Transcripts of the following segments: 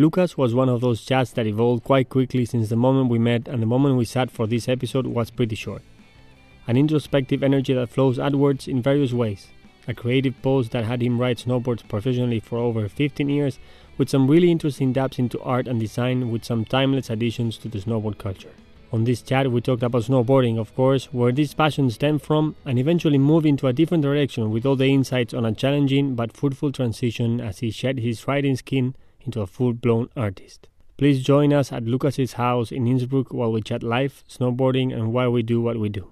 Lukas was one of those chats that evolved quite quickly since the moment we met and the moment we sat for this episode was pretty short. An introspective energy that flows outwards in various ways. A creative pose that had him ride snowboards professionally for over 15 years with some really interesting dabs into art and design with some timeless additions to the snowboard culture. On this chat, we talked about snowboarding, of course, where this passion stemmed from, and eventually moved into a different direction with all the insights on a challenging but fruitful transition as he shed his riding skin into a full blown artist. Please join us at Lukas's house in Innsbruck while we chat life, snowboarding, and why we do what we do.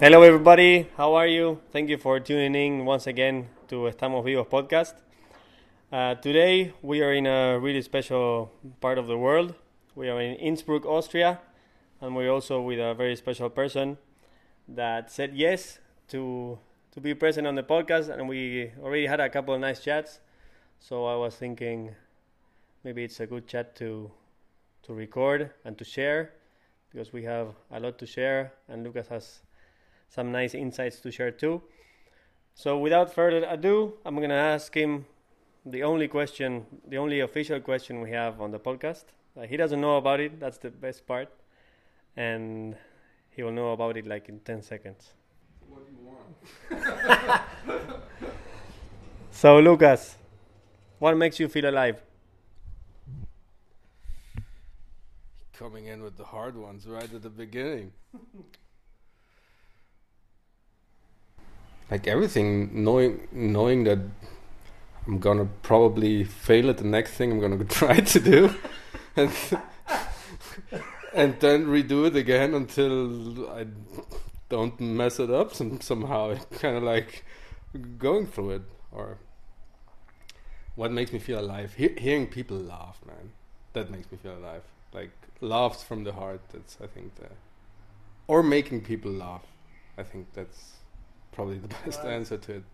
Hello, everybody. How are you? Thank you for tuning in once again to Estamos Vivos podcast. Uh, today, we are in a really special part of the world. We are in Innsbruck, Austria, and we're also with a very special person that said yes to to be present on the podcast, and we already had a couple of nice chats. So I was thinking maybe it's a good chat to to record and to share because we have a lot to share, and Lukas has some nice insights to share too. So without further ado, I'm gonna ask him the only question, the only official question we have on the podcast. Uh, he doesn't know about it. That's the best part, and he will know about it like in ten seconds. What do you want? So Lukas, what makes you feel alive? Coming in with the hard ones right at the beginning. like everything, knowing knowing that I'm gonna probably fail at the next thing I'm gonna try to do, and and then redo it again until I don't mess it up some, somehow. Kind of like going through it, or what makes me feel alive. He- hearing people laugh, man, that makes me feel alive. Like laughs from the heart. That's I think the, or making people laugh. I think that's probably the best Right. answer to it.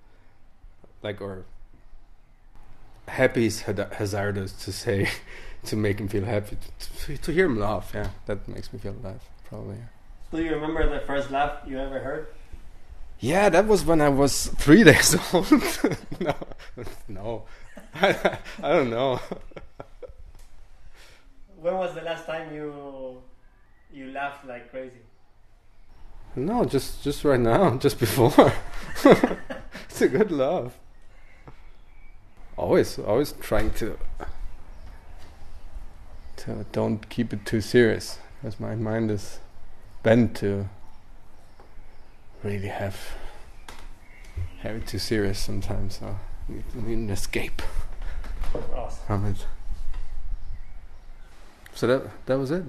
Like or happy is haz- hazardous to say to make him feel happy to, to, to hear him laugh yeah that makes me feel alive probably Do you remember the first laugh you ever heard? yeah that was when i was three days old. No no. I, I don't know. When was the last time you you laughed like crazy? no just just right now just before. It's a good laugh. Always always trying to to don't keep it too serious because my mind is bent to really have have it too serious sometimes so I need, I need an escape Awesome. from it so that that was it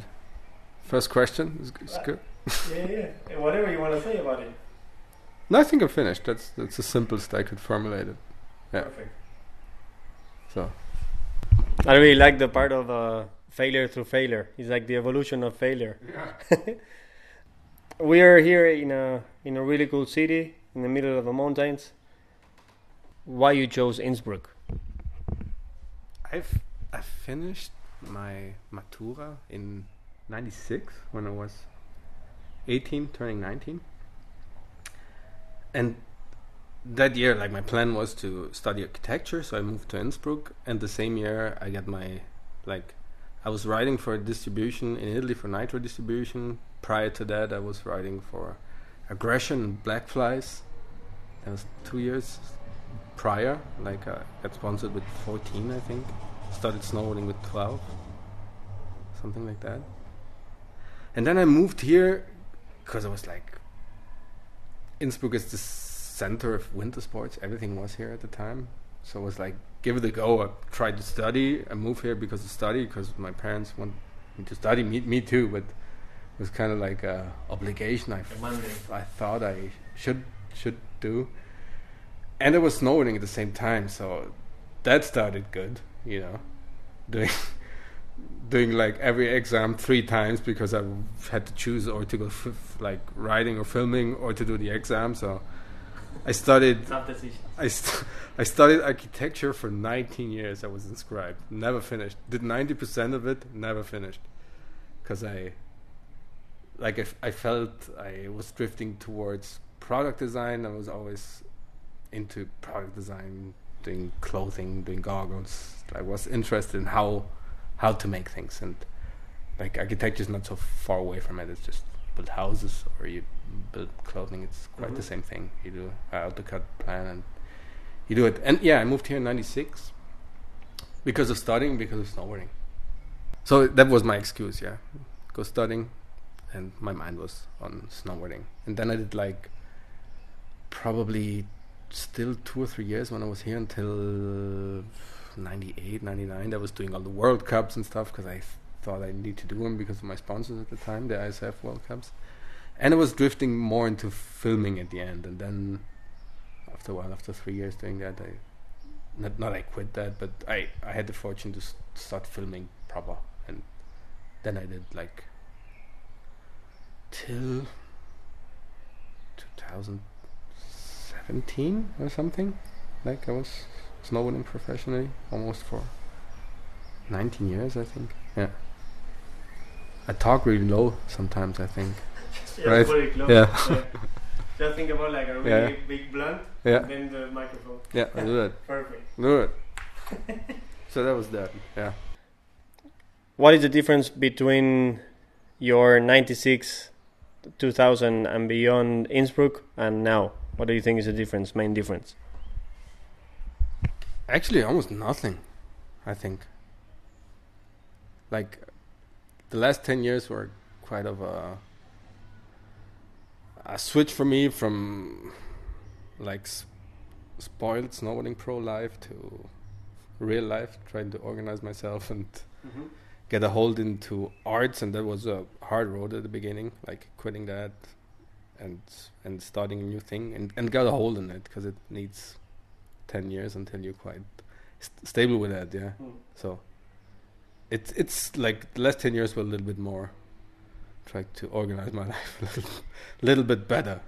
first question is, is good yeah, yeah. Whatever you want to say about it. no I think I'm finished that's that's the simplest I could formulate it Yeah. Perfect. so I really like the part of uh, failure through failure. It's like the evolution of failure. we are here in a in a really cool city in the middle of the mountains. Why you chose Innsbruck? I've I finished my matura in '96 when I was 18, turning 19, and that year, like my plan was to study architecture, so I moved to Innsbruck, and the same year I got my like I was writing for distribution in Italy for Nitro distribution. Prior to that, I was writing for Aggression and Black Flys. That was two years prior. Like I got sponsored with 14, I think. Started snowboarding with 12, something like that. And then I moved here because I was like, Innsbruck is the center of winter sports. Everything was here at the time, so I was like, give it a go. I tried to study. I moved here because of study, because my parents want me to study. Me, me too, but was kind of like a obligation. I, I thought I should should do, and it was snowing at the same time, so that started good. You know, doing doing like every exam three times because I had to choose or to go f- like writing or filming or to do the exam. So I studied I, st- I studied architecture for 19 years. I was inscribed, never finished. Did 90% of it, never finished, because I, like, I felt I was drifting towards product design. I was always into product design, doing clothing, doing goggles. I was interested in how how to make things, and like architecture is not so far away from it. It's just build houses or you build clothing. It's quite the Mhm. same thing. You do AutoCAD plan and you do it. And yeah, I moved here in '96 because of studying, because of snowboarding. So that was my excuse. Yeah, go studying, and my mind was on snowboarding. And then I did like probably still two or three years when I was here until 98, 99. I was doing all the World Cups and stuff because I thought I need to do them because of my sponsors at the time, the ISF World Cups. And I was drifting more into filming at the end. And then after a while, after three years doing that, I not not I quit that, but I I had the fortune to start filming proper, and then I did like till 2017 or something. Like I was snowboarding professionally almost for 19 years, I think. Yeah. I talk really low sometimes. I think. Yeah, Right. very. Yeah. Just think about like a really Yeah. big blunt, Yeah. then the microphone. Yeah. I do that. Perfect. Do it. so that was that. Yeah. What is the difference between your 96, 2000 and beyond Innsbruck and now? What do you think is the difference, main difference? Actually, almost nothing. I think. Like, the last ten years were quite of a a switch for me from like s- spoiled snowboarding pro life to real life, trying to organize myself and mm-hmm. Get a hold into arts, and that was a hard road at the beginning, like quitting that and and starting a new thing, and and got a hold in it because it needs ten years until you're quite st- stable with that. Yeah, Mm. so it's it's like the last ten years were a little bit more trying to organize my life a little, little bit better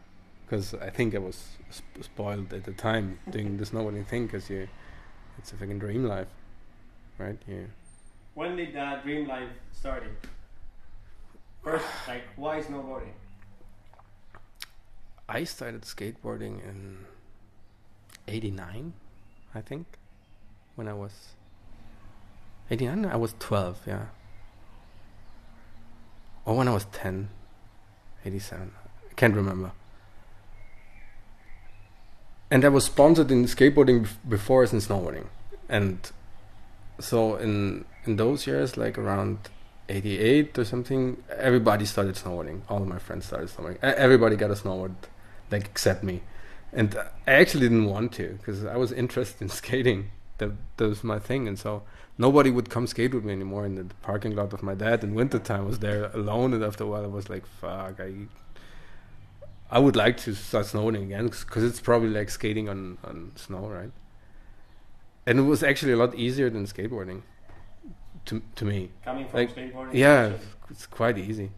because I think I was sp- spoiled at the time doing the snowboarding thing because you it's a fucking dream life, right? Yeah. When did that dream life started? First, like, why snowboarding? I started skateboarding in '89, I think, when I was '89. I was 12, yeah, or when I was 10, '87. I can't remember. And I was sponsored in skateboarding bef- before as in snowboarding, and so in in those years, like around '88 or something, everybody started snowboarding. All my friends started snowboarding. Everybody got a snowboard like except me. And i actually didn't want to because i was interested in skating. That, that was my thing. And so nobody would come skate with me anymore in the parking lot of my dad. In wintertime was there alone and after a while i was like fuck i i would like to start snowboarding again because it's probably like skating on on snow right? And it was actually a lot easier than skateboarding to to me Coming from Like, skateboarding? yeah actually. it's quite easy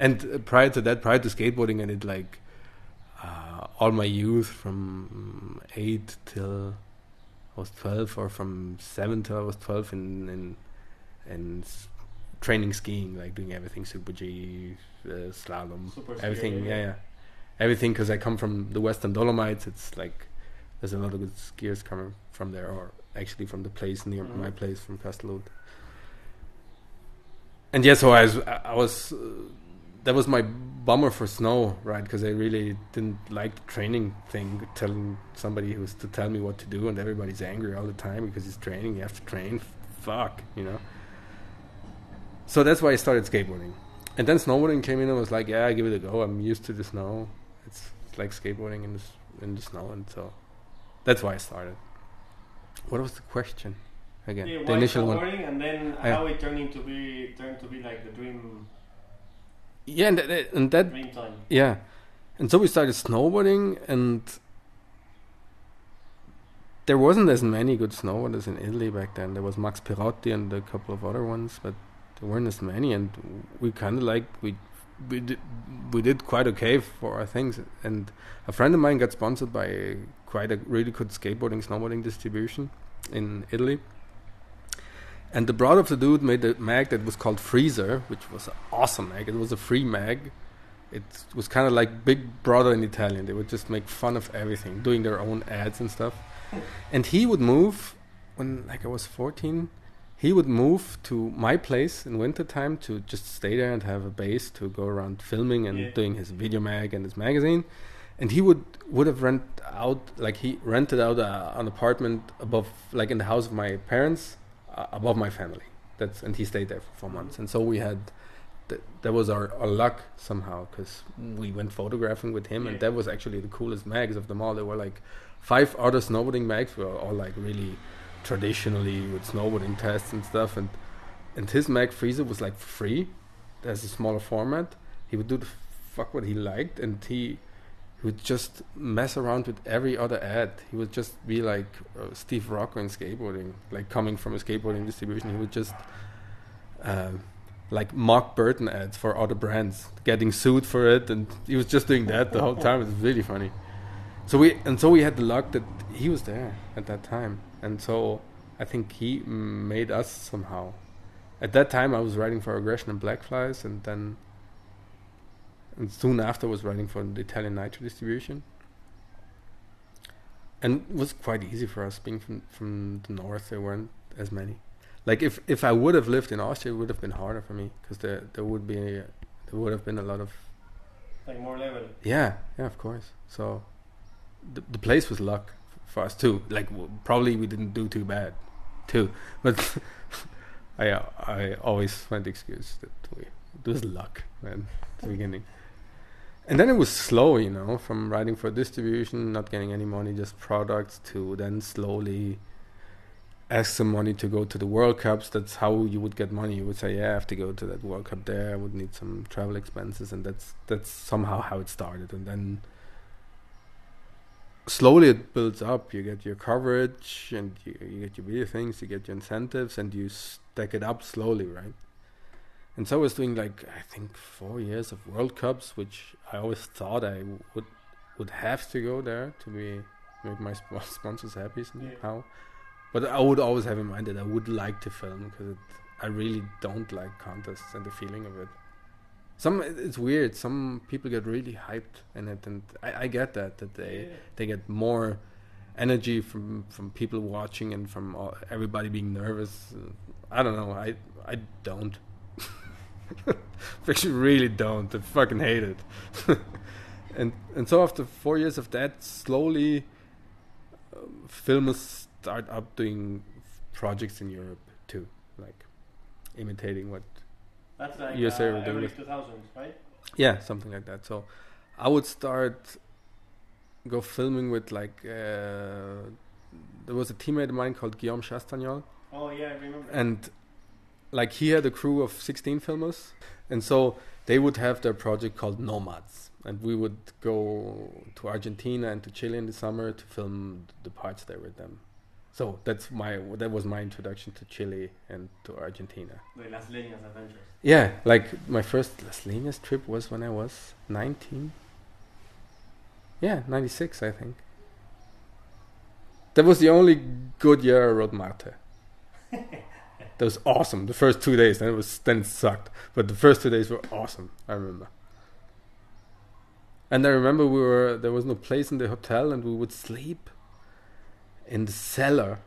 and prior to that prior to skateboarding i did like uh, all my youth from 8 till i was 12 or from 7 till i was 12 in in, s- training skiing like doing everything super g uh, slalom Super everything skier, yeah yeah everything because i come from the western dolomites it's like there's a lot of good skiers coming from there or actually from the place near Mhm. my place from Castelrotto. And yeah so i was i was uh, that was my bummer for snow right because i really didn't like the training thing telling somebody who's to tell me what to do and everybody's angry all the time because it's training you have to train fuck you know so that's why i started skateboarding and then snowboarding came in and was like, yeah, I give it a go. I'm used to the snow. It's, it's like skateboarding in the in the snow, and so that's why I started. What was the question again? Yeah, the initial one. and then Yeah. how it turned into be turned to be like the dream Yeah, and that, and that dream time. yeah, and so we started snowboarding, and there wasn't as many good snowboarders in Italy back then. There was Max Perotti and a couple of other ones, but there weren't as many, and we kind of like we we did we did quite okay for our things. And a friend of mine got sponsored by quite a really good skateboarding snowboarding distribution in Italy. And the brother of the dude made a mag that was called Freezer, which was an awesome mag. It was a free mag it was kind of like Big Brother in Italian. They would just make fun of everything, doing their own ads and stuff. and he would move when like I was 14. He would move to my place in wintertime to just stay there and have a base to go around filming and Yeah. doing his video mag and his magazine. And he would would have rent out like he rented out a, an apartment above like in the house of my parents above my family. That's and he stayed there for four months. And so we had th- that was our, our luck somehow because we went photographing with him, Yeah. and that was actually the coolest mags of them all. There were like five other snowboarding mags, were all like really traditionally with snowboarding tests and stuff, and and his mag freezer was like free. There's a smaller format. He would do the fuck what he liked, and he he would just mess around with every other ad. He would just be like uh, Steve Rocco in skateboarding, like coming from a skateboarding distribution. He would just um, like mock Burton ads for other brands, getting sued for it, and he was just doing that the whole time. It was really funny. So we and so we had the luck that he was there at that time, and so I think he made us somehow. At that time, I was writing for Aggression and Black Flies, and then and soon after was writing for the Italian Nitro distribution. And it was quite easy for us being from from the north. There weren't as many. Like if if I would have lived in Austria, it would have been harder for me because there there would be there would have been a lot of Like more level. yeah yeah of course. So the the place was luck for us too. Like w- probably we didn't do too bad too, but I I always find the excuse that we it was luck man at the beginning. And then it was slow, you know, from writing for distribution, not getting any money, just products, to then slowly ask some money to go to the World Cups. That's how you would get money. You would say, "Yeah, I have to go to that World Cup there. I would need some travel expenses," and that's that's somehow how it started. And then slowly it builds up. You get your coverage, and you, you get your video things. You get your incentives, and you stack it up slowly, right? And so I was doing like I think four years of World Cups, which I always thought I would would have to go there to be make my sp- sponsors happy somehow. But I would always have in mind that I would like to film because I really don't like contests and the feeling of it. Some it's weird. Some people get really hyped in it, and I, I get that that they Yeah. they get more energy from from people watching and from all, everybody being nervous. I don't know. I I don't. Actually, really don't. I fucking hate it. and and so after four years of that, slowly, um, filmers start up doing projects in Europe too, like imitating what That's like USA uh, were doing early it. 2000s, right? yeah, something like that. So I would start go filming with like uh, there was a teammate of mine called Guillaume Chastagnol, Oh yeah, I remember. and like he had a crew of 16 filmers, and so they would have their project called Nomads, and we would go to Argentina and to Chile in the summer to film the parts there with them. So that's my that was my introduction to Chile and to Argentina. the Las Leñas Adventures. Yeah, like my first Las Leñas trip was when I was 19. Yeah, 96, I think. That was the only good year I rode Marte. that was awesome. The first two days, then it was then it sucked. But the first two days were awesome. I remember. And I remember we were there was no place in the hotel, and we would sleep in the cellar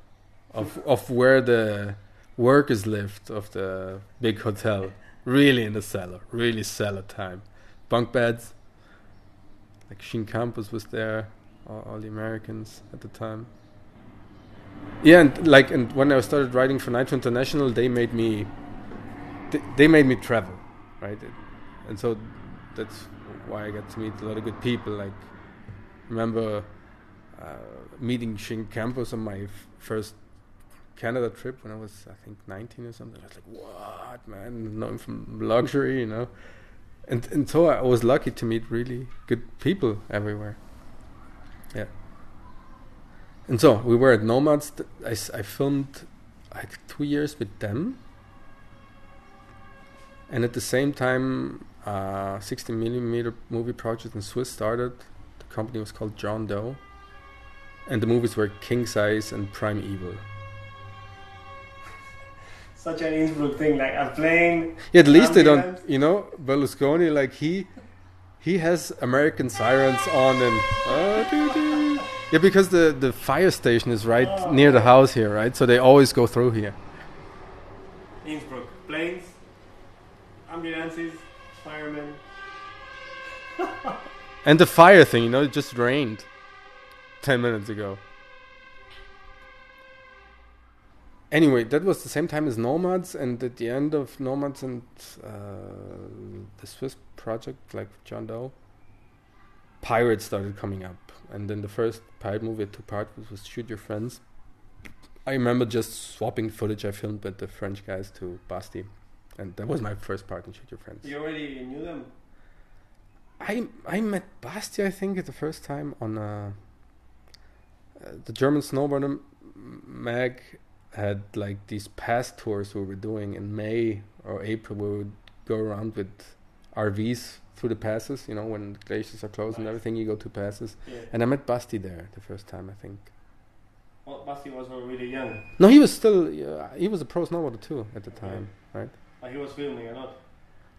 of of where the workers lived of the big hotel. Really in the cellar, really cellar time. Bunk beds. Like Shin Campos was there, all, all the Americans at the time. Yeah, and like, and when I started writing for Nitro International, they made me, they, made me travel, right? And so that's why I got to meet a lot of good people. Like, remember uh, meeting Shin Campos on my f- first Canada trip when I was, I think, 19 or something. I was like, what, man? Knowing from luxury, you know? And, and so I was lucky to meet really good people everywhere. Yeah. And so we were at Nomads. I, I, s- I filmed like two years with them. And at the same time, uh, 60 millimeter movie project in Swiss started. The company was called John Doe. And the movies were King Size and Prime Evil. Such an Innsbruck thing, like a plane. Yeah, at least they don't, you know, Berlusconi, like he, he has American sirens on and uh, doo doo. Yeah, because the the fire station is right Oh. near the house here, right? So they always go through here. Innsbruck. Planes, ambulances, firemen. And the fire thing, you know, it just rained ten minutes ago. Anyway, that was the same time as Nomads, and at the end of Nomads and uh, the Swiss project, like John Doe, Pirates started coming up, and then the first pirate movie I took part was, was Shoot Your Friends. I remember just swapping footage I filmed with the French guys to Basti, and that was my first part in Shoot Your Friends. You already knew them? I I met Basti, I think, the first time on uh, uh, the German snowboarder Mag had like these pass tours we were doing in May or April. We would go around with RVs through the passes. You know, when the glaciers are closed and everything, you go to passes. Yeah. And I met Basti there the first time, I think. Well, Basti was not really young. No, he was still uh, he was a pro snowboarder too at the time, right? But he was filming a lot.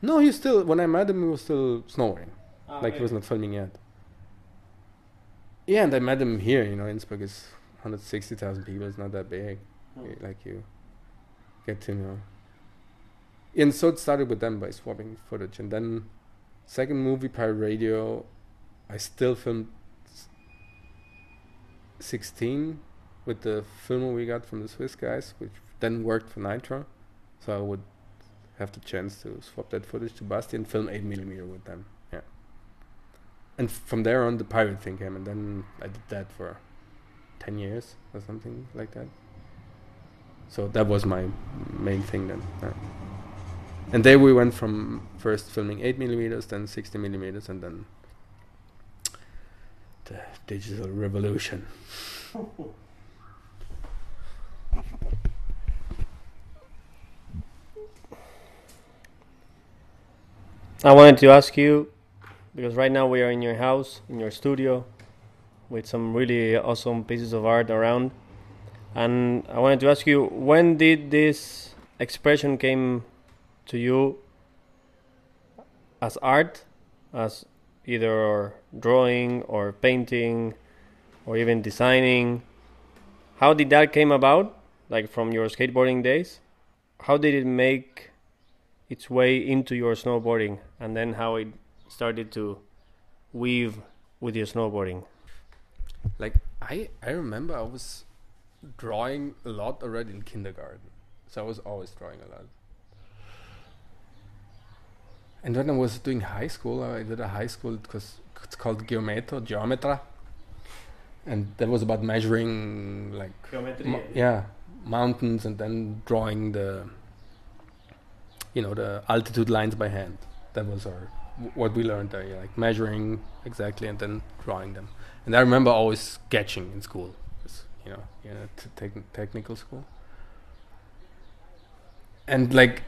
No, he still when I met him, he was still snowboarding. Ah, like okay. he was not filming yet. Yeah, and I met him here. You know, Innsbruck is 160,000 people. It's not that big. Hmm. Like you get to know. And so it started with them by swapping footage, and then second movie Pirate Radio, I still filmed 16 with the film we got from the Swiss guys, which then worked for Nitro. So I would have the chance to swap that footage to Basti and film 8 millimeter with them. Yeah. And from there on, the pirate thing came, and then I did that for 10 years or something like that. So that was my main thing then. Yeah. And there we went from first filming 8 millimeters, then 60 millimeters, and then the digital revolution. I wanted to ask you because right now we are in your house, in your studio, with some really awesome pieces of art around. And I wanted to ask you when did this expression came to you as art, as either drawing or painting or even designing? How did that came about? Like from your skateboarding days? How did it make its way into your snowboarding and then how it started to weave with your snowboarding. Like I, I remember I was drawing a lot already in kindergarten, so I was always drawing a lot. And when I was doing high school, I did a high school because it's called Geometro, Geometra, and that was about measuring like Geometry. yeah mountains and then drawing the you know the altitude lines by hand. That was our what we learned there, yeah, like measuring exactly and then drawing them. And I remember always sketching in school, you know, you know, t- techn technical school. And like,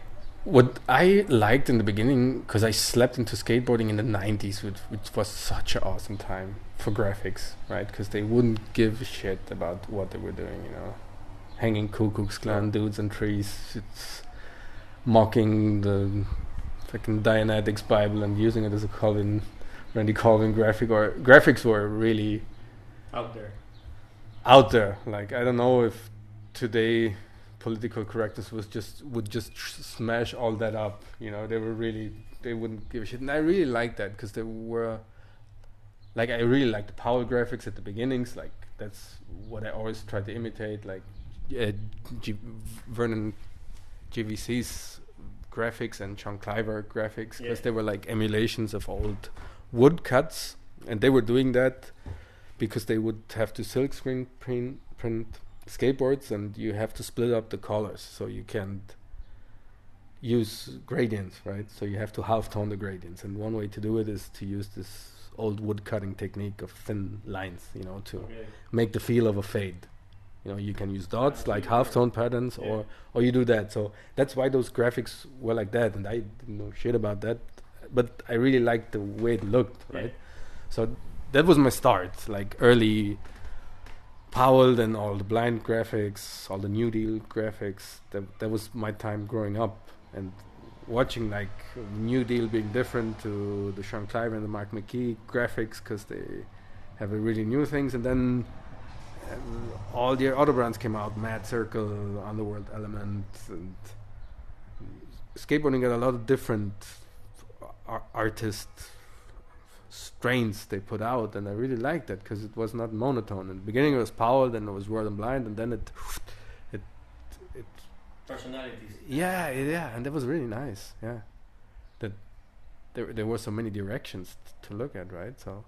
what I liked in the beginning, because I slept into skateboarding in the '90s, which, which was such an awesome time for graphics, right? Because they wouldn't give a shit about what they were doing, you know, hanging Klux Klan dudes on trees, it's mocking the fucking Dianetics Bible and using it as a Colin, Randy Colvin graphic. Or graphics were really out there. out there. Like I don't know if today political correctness was just would just smash all that up. You know, they were really they wouldn't give a shit, and I really liked that because they were like I really liked the power graphics at the beginnings. Like that's what I always try to imitate. Like uh, G- Vernon GVC's graphics and Sean Cliver graphics because Yeah. they were like emulations of old woodcuts, and they were doing that because they would have to silk screen print, print skateboards and you have to split up the colors so you can't use gradients right so you have to half tone the gradients and one way to do it is to use this old wood cutting technique of thin lines you know to Okay. make the feel of a fade you know you can use dots like half tone patterns Yeah. or or you do that so that's why those graphics were like that and i didn't know shit about that but i really liked the way it looked Yeah. right so that was my start like early powell and all the blind graphics all the new deal graphics that that was my time growing up and watching like New Deal being different to the Sean Cliver and the Marc McKee graphics because they have really new things, and then uh, all the other brands came out: Mad Circle, Underworld Element, and skateboarding got a lot of different ar- artist strains they put out, and I really liked that because it was not monotone. In the beginning, it was Powell, then it was World and Blind, and then it it it Personalities. yeah, yeah, and that was really nice. Yeah, that there there were so many directions t- to look at, right? So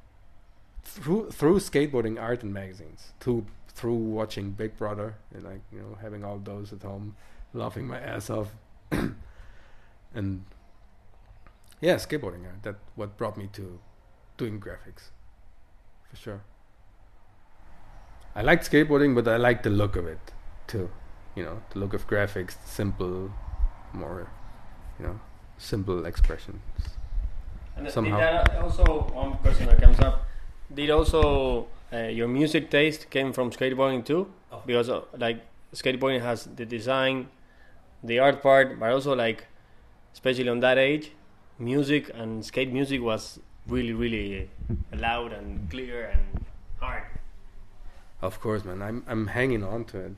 through through skateboarding art and magazines, through through watching Big Brother and like you know having all those at home, laughing my ass off, and yeah, skateboarding art. That what brought me to doing graphics, for sure. I liked skateboarding, but I liked the look of it too you know the look of graphics simple more you know simple expressions And Somehow. did that also one question that comes up? Did also uh, your music taste came from skateboarding too? Oh. Because uh, like skateboarding has the design, the art part, but also like, especially on that age, music and skate music was really really loud and clear and hard. of course man. I'm i'm hanging on to it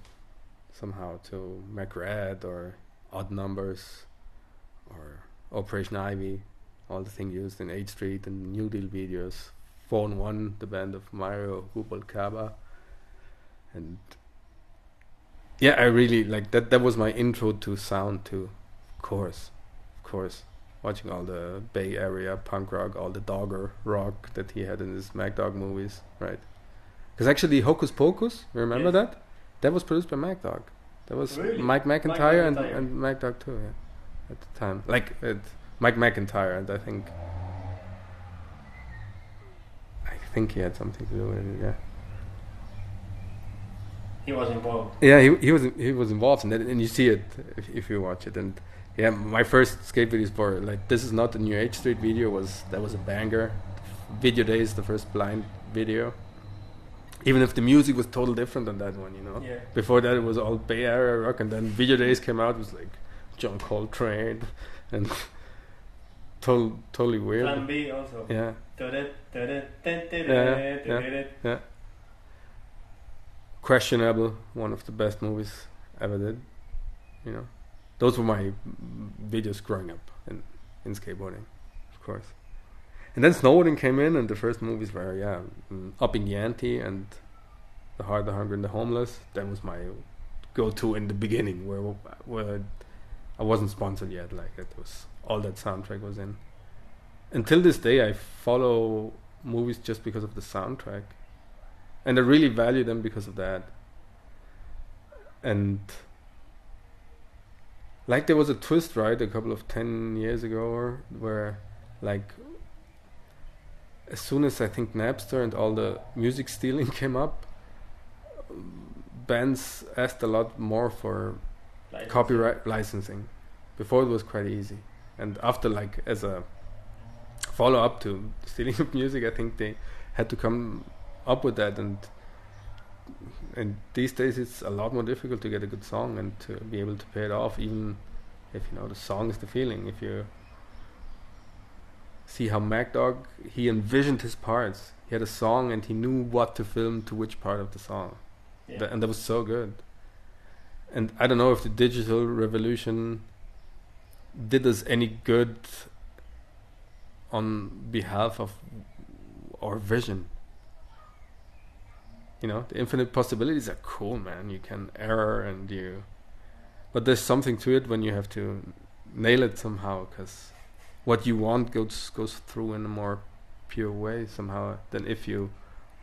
somehow to McRad or odd numbers or operation ivy all the things used in H-Street and new deal videos. Phone one the band of mario Rubalcaba. and yeah i really like that that was my intro to sound too. Of course. Of course watching all the bay area punk rock all the dogger rock that he had in his Mack Dawg movies right because actually Hokus Pokus remember Yes. that that was produced by Mack Dawg that was Really? mike mcintyre and, and Mack Dawg too yeah at the time like it, mike mcintyre and i think i think he had something to do with it yeah He was involved. yeah, he he was he was involved in that, and you see it if, if you watch it. And yeah, my first skate videos for like this is not the New H-Street video was that was a banger. Video Days, the first blind video. Even if the music was total different than that one, you know. Yeah. Before that, it was all Bay Area rock, and then Video Days came out. Was like John Coltrane, and total totally weird. Plan B also. Yeah, tudut, Yeah, yeah. questionable. One of the best movies ever did. You know, those were my videos growing up in in skateboarding, of course. And then snowboarding came in, and the first movies were yeah, mm, Upping the Ante and The Hard, the Hungry, and the Homeless. That was my go-to in the beginning, where where I wasn't sponsored yet. Like it was all that soundtrack was in. Until this day, I follow movies just because of the soundtrack, and I really value them because of that. And like there was a twist, right, a couple of ten years ago, or where like as soon as I think Napster and all the music stealing came up, bands asked a lot more for Like, copyright licensing. Before it was quite easy, and after like as a follow up to stealing of music, I think they had to come up with that and and these days it's a lot more difficult to get a good song and to be able to pay it off even if you know the song is the feeling. If you see how Mack Dawg he envisioned his parts. He had a song and he knew what to film to which part of the song. Yeah. Th- and that was so good. And I don't know if the digital revolution did us any good on behalf of our vision you know the infinite possibilities are cool man. You can error and you but there's something to it when you have to nail it somehow because what you want goes goes through in a more pure way somehow than if you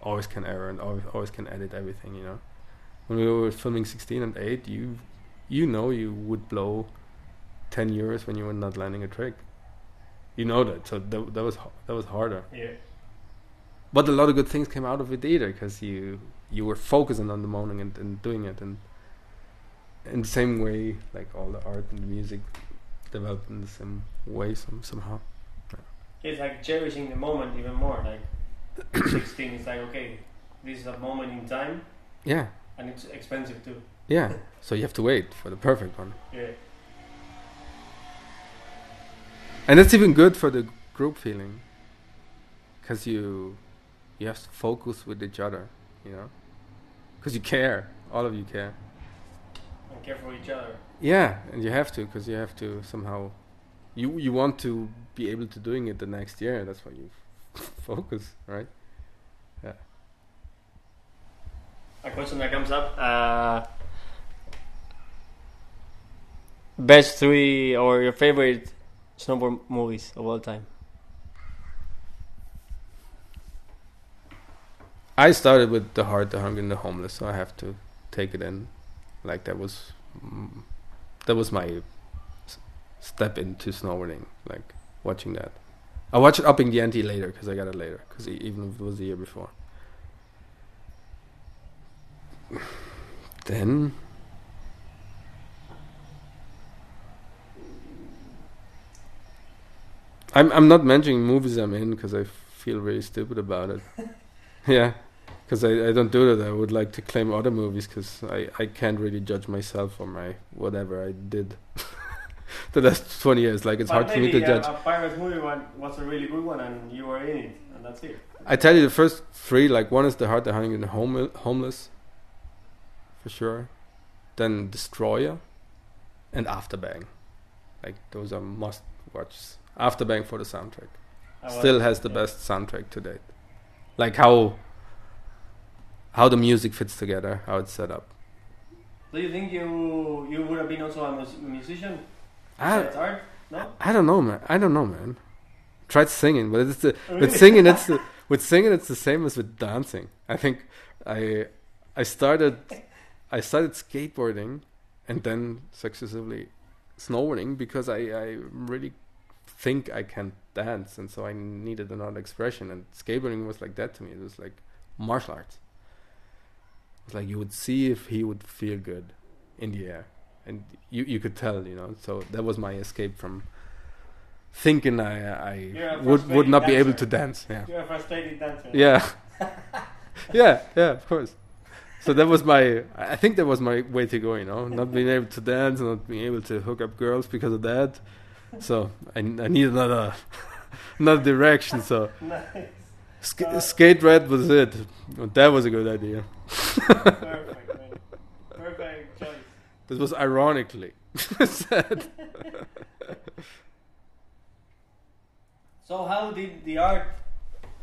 always can error and always, always can edit everything you know? When we were filming 16 and 8 you you know you would blow 10 euros when you were not landing a trick. You know that so that, that was that was harder. Yeah. But a lot of good things came out of it either because you you were focusing on the moaning and, and doing it and in the same way like all the art and the music developed in the same way some, somehow It's like cherishing the moment even more. Like 16 is like, okay, this is a moment in time yeah and it's expensive too. yeah so you have to wait for the perfect one Yeah. and it's even good for the group feeling because you you have to focus with each other you know because you care all of you care And care for each other. yeah and you have to because you have to somehow you you want to be able to doing it the next year that's why you focus right Yeah. A question that comes up. Uh, best three or your favorite snowboard movies of all time? I started with the hard the hungry and the homeless so i have to take it in. Like that was mm, that was my step into snowboarding like watching that. I watched upping the ante later because i got it later because even if it was the year before. Then I'm I'm not mentioning movies I'm in because I feel really stupid about it. yeah, because I, I don't do that. I would like to claim other movies because I, I can't really judge myself or my whatever I did the last 20 years. Like it's hard for me to a, judge. A pirate movie was a really good one, and you were in it, and that's it. I tell you the first three. Like one is the hard, the hungry, and the home, homeless, for sure. Then Destroyer, and Afterbang. Like those are must watches. Afterbang for the soundtrack. Still has the yeah. best soundtrack to date. Like how how the music fits together, how it's set up. Do you think you you would have been also a mus- musician? I, art? No. I don't know, man. I don't know, man. Tried singing, but it's the, with singing it's the, with singing it's the same as with dancing. I think I I started I started skateboarding and then successively snowboarding because I I really think I can dance and so I needed another expression and skateboarding was like that to me. It was like martial arts. It's like you would see if he would feel good in the air and you you could tell, you know. So that was my escape from thinking I I would would not be able to dance. Yeah. You're a frustrated dancer. Yeah. yeah, yeah, of course. So that was my I I think that was my way to go, you know, not being able to dance, not being able to hook up girls because of that. So I, I need another another direction. So nice. sk- Uh, skate red was it. That was a good idea. Perfect, man. Perfect choice. This was ironically said. So how did the art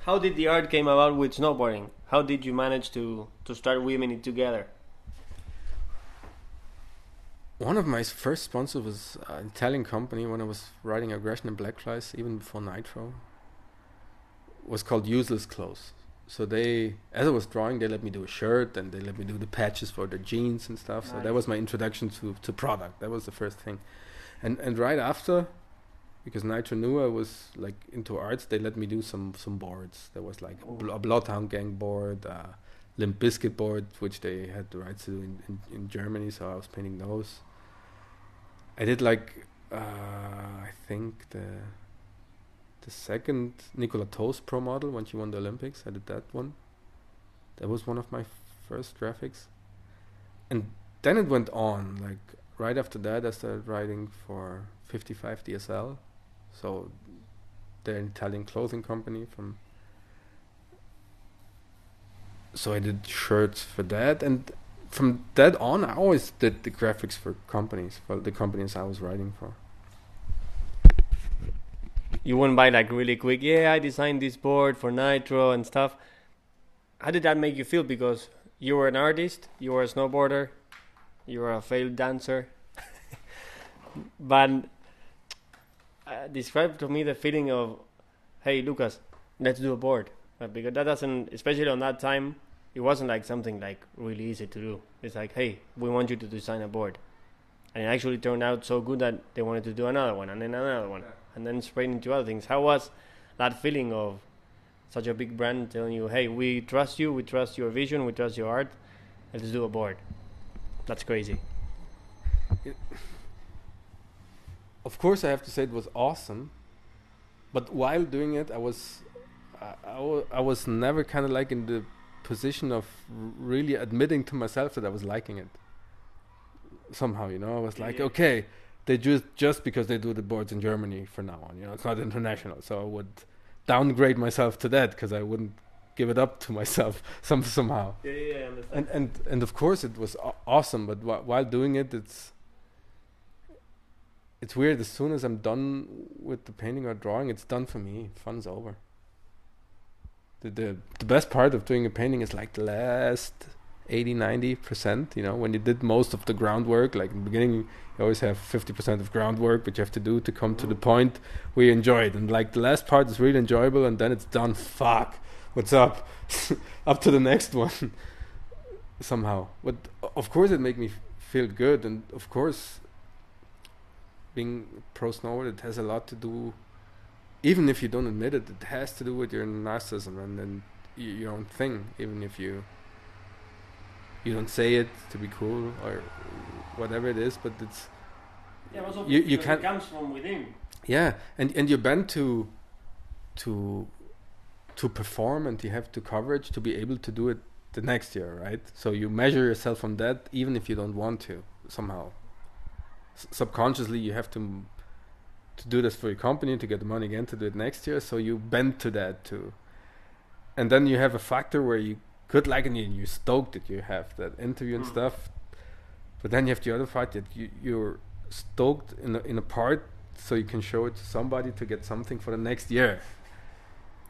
how did the art came about with snowboarding? How did you manage to to start weaving it together? One of my first sponsors was an Italian company when I was writing aggression and Black Flys, even before Nitro. Was called Useless Clothes. So they, as I was drawing, they let me do a shirt and they let me do the patches for the jeans and stuff. So that was my introduction to, to product. That was the first thing. And and right after, because Nitro knew I was like into arts, they let me do some some boards. There was like a, Bl- a Bloodhound Gang board, uh, Limp Bizkit board, which they had the rights to in, in, in Germany. So I was painting those. I did like uh, I think the the second Nicola Thost Pro model when she won the Olympics. I did that one. That was one of my first graphics, and then it went on. Like right after that, I started writing for 55 DSL, so an Italian clothing company from. So I did shirts for that, and from that on, I always did the graphics for companies, for the companies I was writing for. You went by like really quick. Yeah, I designed this board for Nitro and stuff. How did that make you feel? Because you were an artist, you were a snowboarder, you were a failed dancer. but uh, describe to me the feeling of, hey Lukas, let's do a board. Uh, because that doesn't, especially on that time, it wasn't like something like really easy to do. It's like, hey, we want you to design a board, and it actually turned out so good that they wanted to do another one and then another one and then spread into other things. How was that feeling of such a big brand telling you, "Hey, we trust you, we trust your vision, we trust your art. Let's do a board." That's crazy. Of course, I have to say it was awesome, but while doing it, I was, I, I, I was never kind of like in the position of really admitting to myself that I was liking it. Somehow, you know, I was like, Yeah. okay, they just just because they do the boards in Germany for now on. You know, it's not international, so I would downgrade myself to that because I wouldn't give it up to myself some somehow. Yeah, yeah, yeah. And and and of course it was awesome, but wh- while doing it, it's it's weird. As soon as I'm done with the painting or drawing, it's done for me. Fun's over. The the the best part of doing a painting is like the last 80 90 percent you know when you did most of the groundwork like in the beginning you always have 50 percent of groundwork which you have to do to come to the point where you enjoy it. And like the last part is really enjoyable and then it's done. Fuck. What's up? Up to the next one. Somehow. But of course it made me feel good. And of course being pro snowboarder it has a lot to do even if you don't admit it it has to do with your narcissism and then your own thing even if you you don't say it to be cool or whatever it is but it's Yeah, also You- you can't- It comes from within. yeah and and you're bent to to to perform and you have to coverage to be able to do it the next year right so you measure yourself on that even if you don't want to somehow S- subconsciously you have to to do this for your company to get the money again to do it next year. So you bend to that too. And then you have a factor where you could like and you- you're stoked that you have that interview and Mm. stuff. But then you have the other part that you, you're stoked in a, in a part so you can show it to somebody to get something for the next year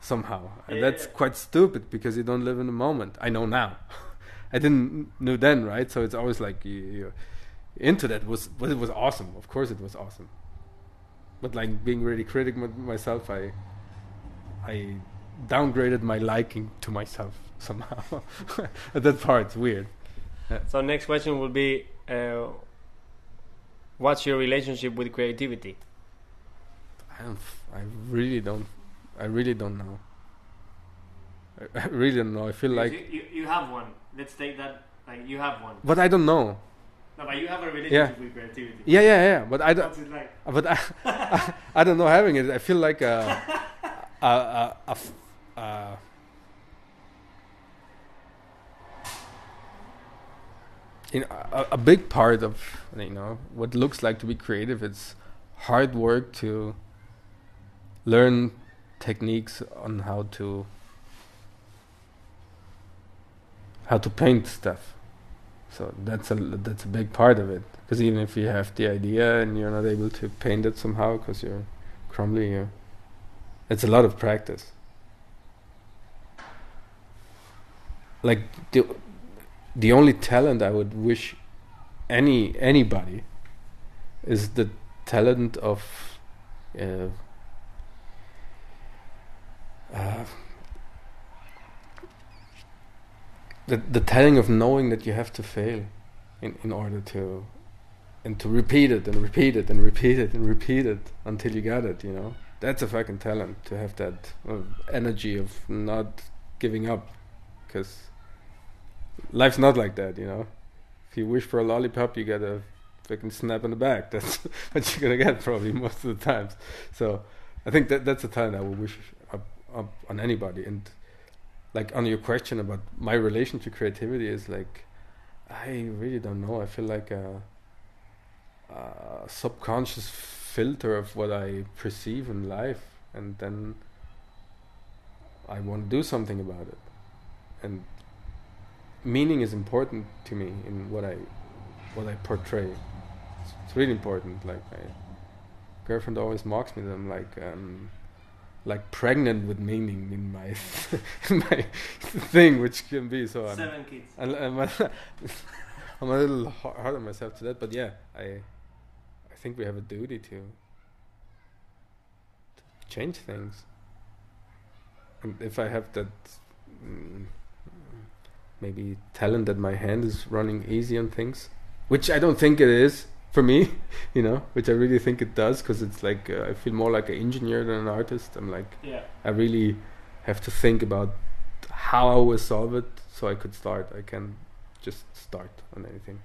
somehow. And Yeah, that's quite stupid because you don't live in the moment. I know now. I didn't know then right? So it's always like you, you're into that. Was but it was awesome. Of course it was awesome but like being really critic with myself i i downgraded my liking to myself somehow that part's weird So next question will be, uh, what's your relationship with creativity? I don't. f- I really don't. I really don't know. I, I really don't know. I feel like, you, you, you have one. Let's take that. Like you have one. but I don't know. No, but you have a relationship with creativity. Yeah, yeah, yeah. But I don't. Like? But I, I, I don't know having it. I feel like uh, a, a, a, a, f- a you know, a, a big part of you know what looks like to be creative. It's hard work to learn techniques on how to how to paint stuff. So that's a that's a big part of it. Because even if you have the idea and you're not able to paint it somehow because you're crumbly, you it's a lot of practice. Like the the only talent I would wish any anybody is the talent of uh, uh, the the telling of knowing that you have to fail in in order to and to repeat it and repeat it and repeat it and repeat it until you got it you know? That's a fucking talent to have that uh, energy of not giving up because life's not like that you know? If you wish for a lollipop you get a fucking snap in the back. That's what you're gonna get probably most of the times. So i think that that's a talent i would wish up, up on anybody and like on your question about my relation to creativity is like i really don't know. I feel like a, a subconscious filter of what i perceive in life and then i want to do something about it. And meaning is important to me in what i what i portray. It's, it's really important. Like my girlfriend always mocks me that i'm like um like pregnant with meaning in my in my thing, which can be so. I'm, Seven kids. I'm, I'm, a, I'm a little hard on myself to that, but yeah, I I think we have a duty to, to change things. And if I have that mm, maybe talent that my hand is running easy on things, which I don't think it is for me, you know, which I really think it does because it's like uh, I feel more like an engineer than an artist. I'm like Yeah. I really have to think about how I will solve it so I could start. I can just start on anything.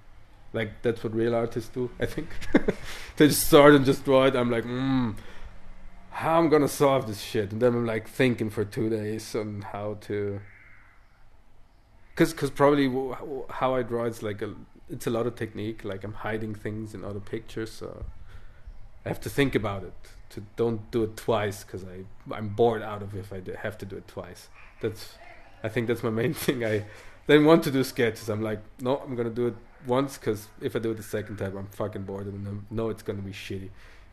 Like that's what real artists do, I think. they just start and just draw it. I'm like, mm, how I'm gonna solve this shit, and then I'm like thinking for two days on how to. Cause, cause probably w- how I draw it's like a, it's a lot of technique. Like I'm hiding things in other pictures, so I have to think about it. To don't do it twice because I I'm bored out of if I do, have to do it twice. That's I think that's my main thing. I then want to do sketches. I'm like, no, I'm gonna do it once because if I do it the second time, I'm fucking bored and I know it's gonna be shitty.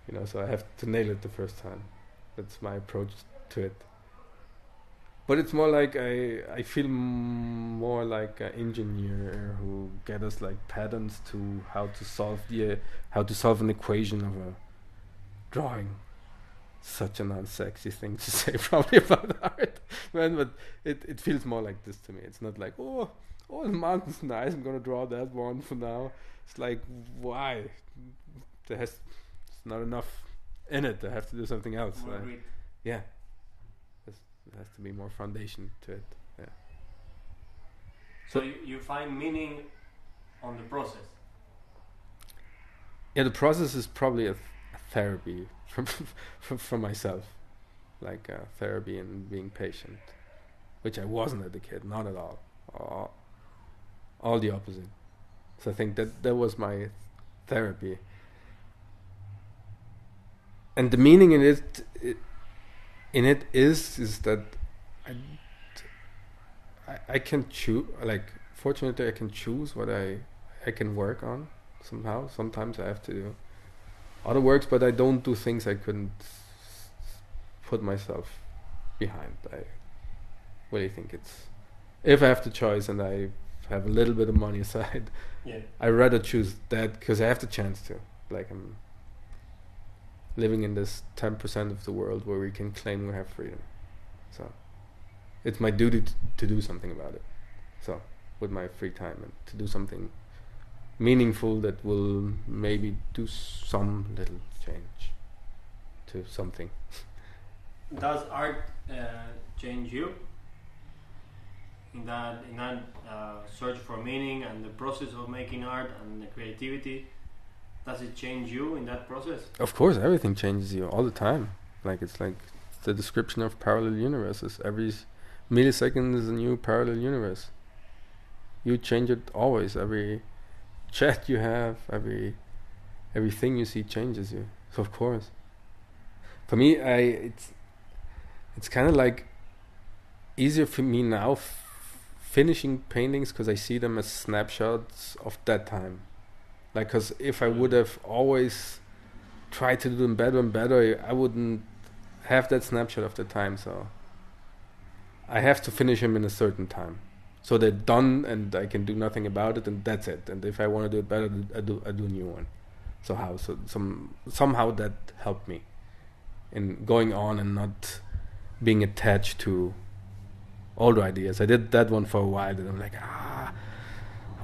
You know, so I have to nail it the first time. That's my approach to it. But it's more like I I feel more like an engineer who get us like patterns to how to solve the uh, how to solve an equation of a drawing. Such an unsexy thing to say probably about art, man. But it it feels more like this to me. It's not like oh oh the mountain's nice. I'm gonna draw that one for now. It's like why there has it's not enough in it. I have to do something else. Uh, yeah. There has to be more foundation to it. Yeah. So you, you find meaning on the process. Yeah, the process is probably a, th- a therapy for, for for myself, like uh, therapy and being patient, which I wasn't as a kid, not at all. All, all the opposite. So I think that that was my therapy. And the meaning in it, it in it is is that I, I, I can choose. Like fortunately, I can choose what I I can work on somehow. Sometimes I have to do other works, but I don't do things I couldn't put myself behind. I really think it's if I have the choice and I have a little bit of money aside, Yeah. I rather choose that because I have the chance to. Like I'm living in this ten percent of the world where we can claim we have freedom. So it's my duty t- to do something about it. So with my free time and to do something meaningful that will maybe do some little change to something. Does art uh, change you? In that, in that uh, search for meaning and the process of making art and the creativity, does it change you in that process? Of course, everything changes you all the time. Like it's like the description of parallel universes. Every millisecond is a new parallel universe. You change it always. Every chat you have, every everything you see changes you. So of course, for me, I it's it's kind of like easier for me now finishing paintings because I see them as snapshots of that time. Like, because if I would have always tried to do them better and better, I wouldn't have that snapshot of the time. So I have to finish them in a certain time. So they're done and I can do nothing about it, and that's it. And if I want to do it better, I do I do a new one. So how? So some somehow that helped me in going on and not being attached to older ideas. I did that one for a while, and I'm like, ah,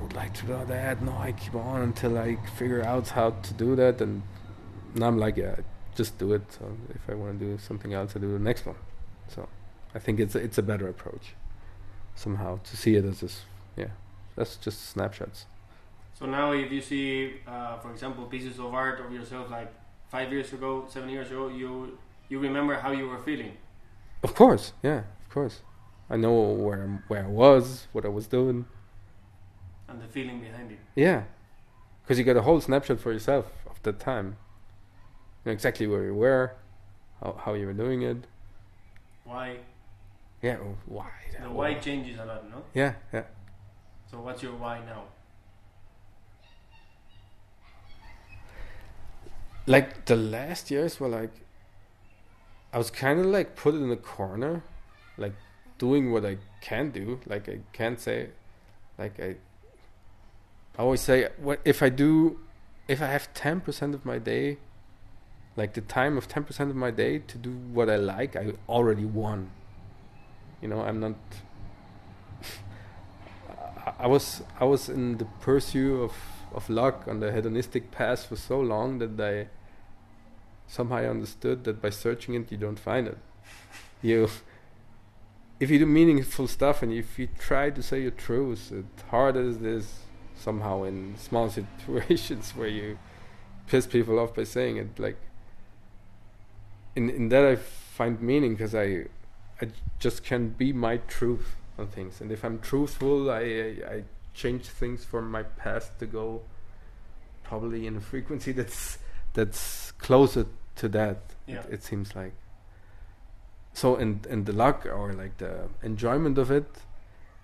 I would like to do that. No, I keep on until I figure out how to do that, and now I'm like, yeah, just do it. So if I want to do something else, I do the next one. So I think it's a, it's a better approach somehow to see it as this. Yeah, that's just snapshots. So now, if you see, uh, for example, pieces of art of yourself like five years ago, seven years ago, you you remember how you were feeling. Of course, yeah, of course. I know where I'm- where I was, what I was doing. And the feeling behind it. Yeah, because you get a whole snapshot for yourself of that time. You know exactly where you were, how how you were doing it. Why? Yeah, oh, why? The why changes a lot, no? Yeah, yeah. So what's your why now? Like the last years were like, I was kind of like put in a corner, like doing what I can do. Like I can't say, like I. I always say, what if I do, if I have ten percent of my day, like the time of ten percent of my day to do what I like, I already won. You know, I'm not. I- was I was in the pursuit of of luck on the hedonistic path for so long that I somehow understood that by searching it you don't find it. You if you do meaningful stuff and if you try to say your truth, as hard as it is somehow in small situations where you piss people off by saying it, like in in that I find meaning because I I just can be my truth on things, and if I'm truthful, I I, I change things from my past to go probably in a frequency that's that's closer to that. Yeah. It, it seems like. So and and the luck or like the enjoyment of it,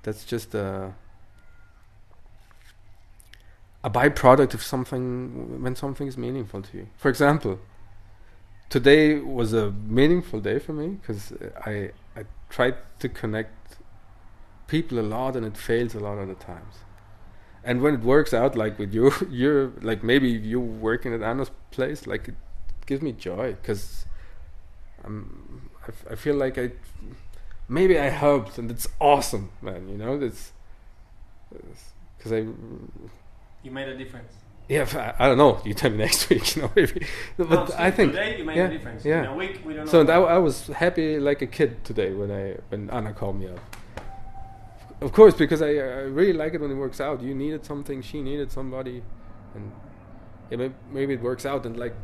that's just a a byproduct of something when something is meaningful to you. For example, today was a meaningful day for me because uh, I I tried to connect people a lot and it fails a lot of the times. And when it works out, like with you, you're like maybe you working at Anna's place, like it gives me joy because I'm um, I, f- I feel like I maybe I helped and it's awesome, man. You know, that's because I You made a difference. yeah I don't know. You tell me next week, you know, maybe. But No, I think today you made yeah, a difference. yeah. In a week, we don't so. know. And I, I was happy like a kid today when I when Anna called me up. Of course, because I, I really like it when it works out. You needed something, she needed somebody, and may, maybe it works out. And like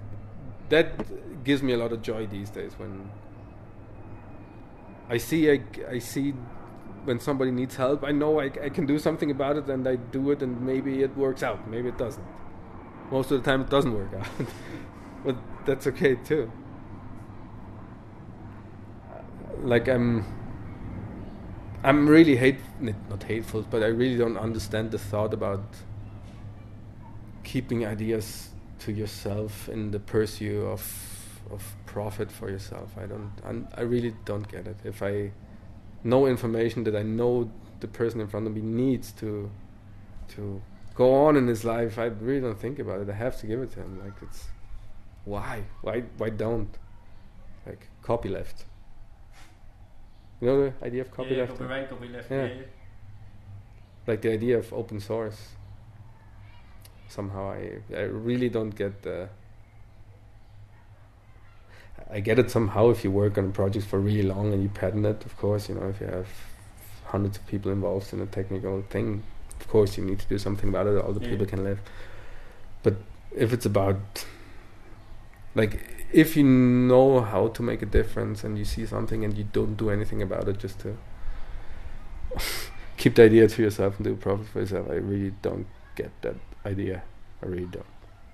that gives me a lot of joy these days when I see I, I see when somebody needs help. I know I, I can do something about it, and I do it, and maybe it works out. Maybe it doesn't. Most of the time, it doesn't work out, but that's okay too. Like I'm, I'm really hate not hateful, but I really don't understand the thought about keeping ideas to yourself in the pursuit of of profit for yourself. I don't. I'm, I really don't get it. If I know information that I know the person in front of me needs to to go on in his life, I really don't think about it. I have to give it to him. Like it's why why why don't like copyleft. You know the idea of yeah, copyleft? copyright, copyleft. Yeah. Yeah. yeah. like the idea of open source. Somehow, I I really don't get the. I get it somehow if you work on a project for really long and you patent it. Of course, you know if you have hundreds of people involved in a technical thing, of course you need to do something about it. All the Yeah. people can live. But if it's about, like, if you know how to make a difference and you see something and you don't do anything about it, just to keep the idea to yourself and do profit for yourself. I really don't get that idea. I really don't.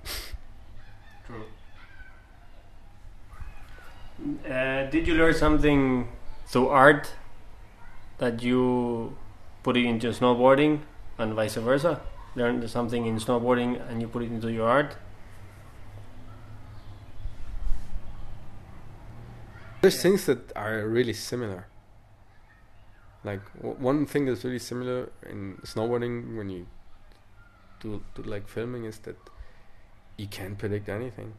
True. Uh, did you learn something through art that you put it into snowboarding and vice versa? Learned something in snowboarding and you put it into your art? There's Yeah. things that are really similar. Like one thing that's really similar in snowboarding when you do, do like filming is that you can't predict anything.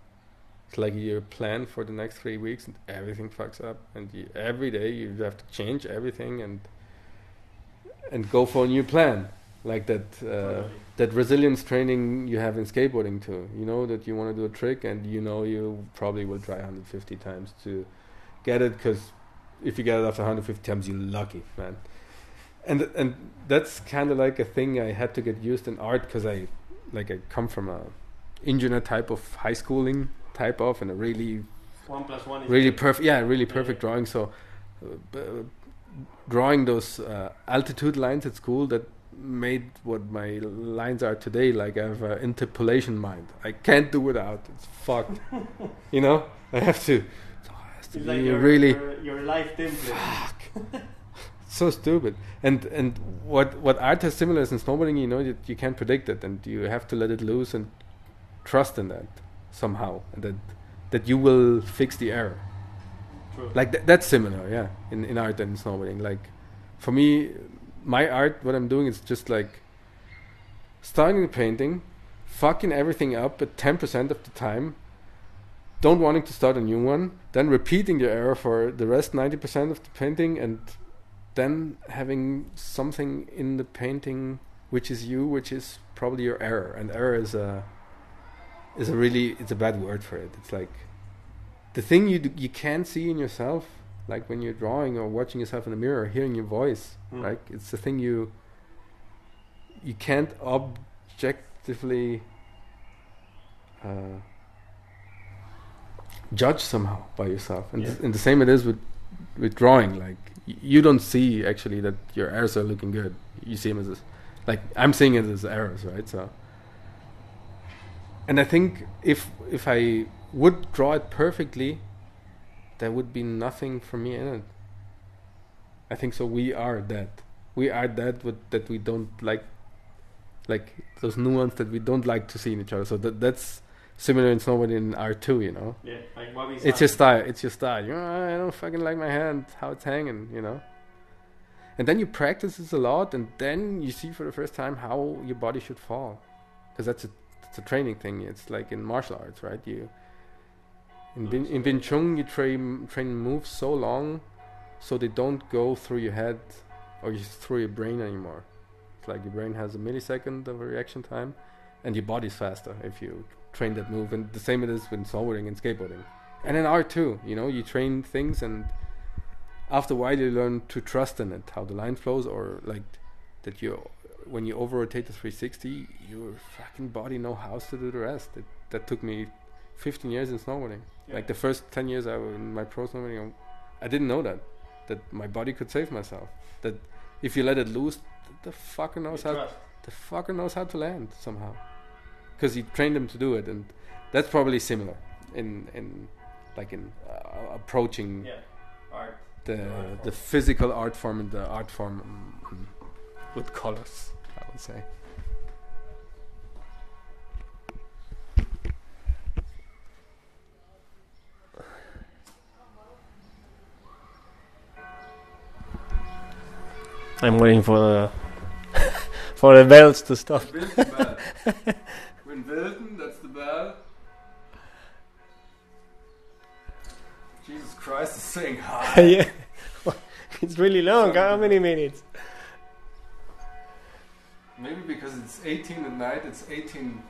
It's like your plan for the next three weeks and everything fucks up, and you, every day you have to change everything and and go for a new plan. Like that. Uh, that resilience training you have in skateboarding too. You know that you want to do a trick, and you know you probably will try 150 times to get it. Because if you get it after 150 times, you're lucky, man. And and that's kind of like a thing I had to get used in art because I like I come from a engineer type of high schooling type of and a really One plus one is really perfect yeah really perfect yeah. drawing. So uh, b- drawing those uh, altitude lines at school that made what my lines are today like i have an interpolation mind. I can't do without. It's fucked. You know? I have to so it to It's like your, really your, your life template. fuck. So stupid. And and what what art has similar is in snowboarding you know that you can't predict it and you have to let it loose and trust in that somehow that that you will fix the error. True. like th- that's similar yeah in, in art and snowboarding. Like for me my art what i'm doing is just like starting the painting fucking everything up at 10% of the time don't wanting to start a new one then repeating the error for the rest 90% of the painting and then having something in the painting which is you which is probably your error. And error is a is a really it's a bad word for it it's like the thing you d- you can't see in yourself like when you're drawing or watching yourself in the mirror or hearing your voice Mm. like it's the thing you you can't objectively uh, judge somehow by yourself and, Yeah. th- and the same it is with with drawing like y- you don't see actually that your errors are looking good you see them as this, like i'm seeing it as errors right so and I think if if I would draw it perfectly, there would be nothing for me in it. I think so. We are that. We are that. With, that we don't like, like those nuance that we don't like to see in each other. So that that's similar in snowboarding in R two. You know. Yeah, like Bobby It's your style. It's your style. You know, I don't fucking like my hand how it's hanging. You know. And then you practice this a lot, and then you see for the first time how your body should fall, because that's a it's a training thing. It's like in martial arts, right? You in Wing, in Wing Chun you train train moves so long, so they don't go through your head or through your brain anymore. It's like your brain has a millisecond of a reaction time, and your body's faster if you train that move. And the same it is with snowboarding and skateboarding, and in art too. You know, you train things, and after a while you learn to trust in it, how the line flows, or like that you when you over rotate the 360, your fucking body know how to do the rest. It, that took me 15 years in snowboarding. Yeah. Like the first 10 years I was in my pro snowboarding, I didn't know that that my body could save myself. That if you let it loose, the fucker knows you how. Trust. The fucker knows how to land somehow, because he trained them to do it, and that's probably similar in in like in uh, approaching yeah. art. the the physical art form and the art form um, with colors. I would say. I'm waiting for the for the bells to stop. When Wilton, that's the bell. Jesus Christ is saying hi. yeah, it's really long. How many minutes? Maybe because it's 18 at night, it's 18.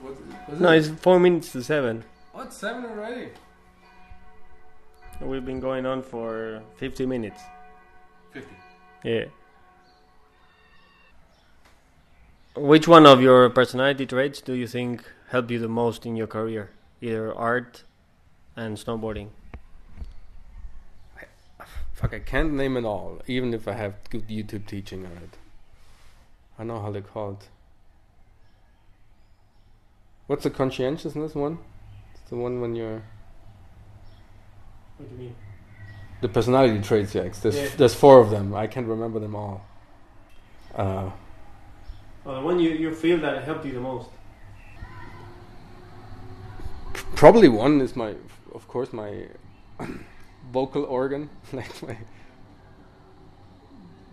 What, was No, it? it's four minutes to seven. Oh, it's 7 already. We've been going on for 50 minutes. 50. Yeah. Which one of your personality traits do you think helped you the most in your career? Either art and snowboarding. Fuck, I can't name it all, even if I have good YouTube teaching on it. I know how they're called. What's the conscientiousness one? It's the one when you're. What do you mean? The personality traits, yeah. There's, Yeah. there's four of them. I can't remember them all. Uh, Oh, the one you, you feel that helped you the most. probably one is my, of course, my vocal organ. like my.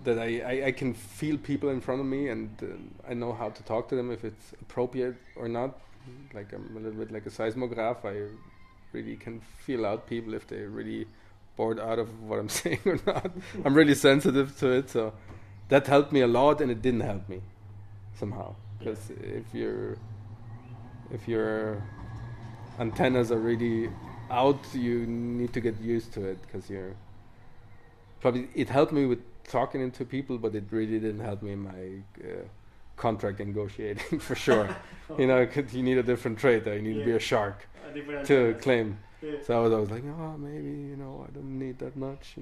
That I, I, I can feel people in front of me and uh, I know how to talk to them if it's appropriate or not. Like I'm a little bit like a seismograph. I really can feel out people if they're really bored out of what I'm saying or not. I'm really sensitive to it, so that helped me a lot, and it didn't help me somehow because if your if your antennas are really out, you need to get used to it because you're probably it helped me with talking into people, but it really didn't help me in my uh, contract negotiating for sure. you know, 'cause you need a different trait there. You need to be a shark A to claim. Yeah. So I was always like, oh, maybe you know, I don't need that much,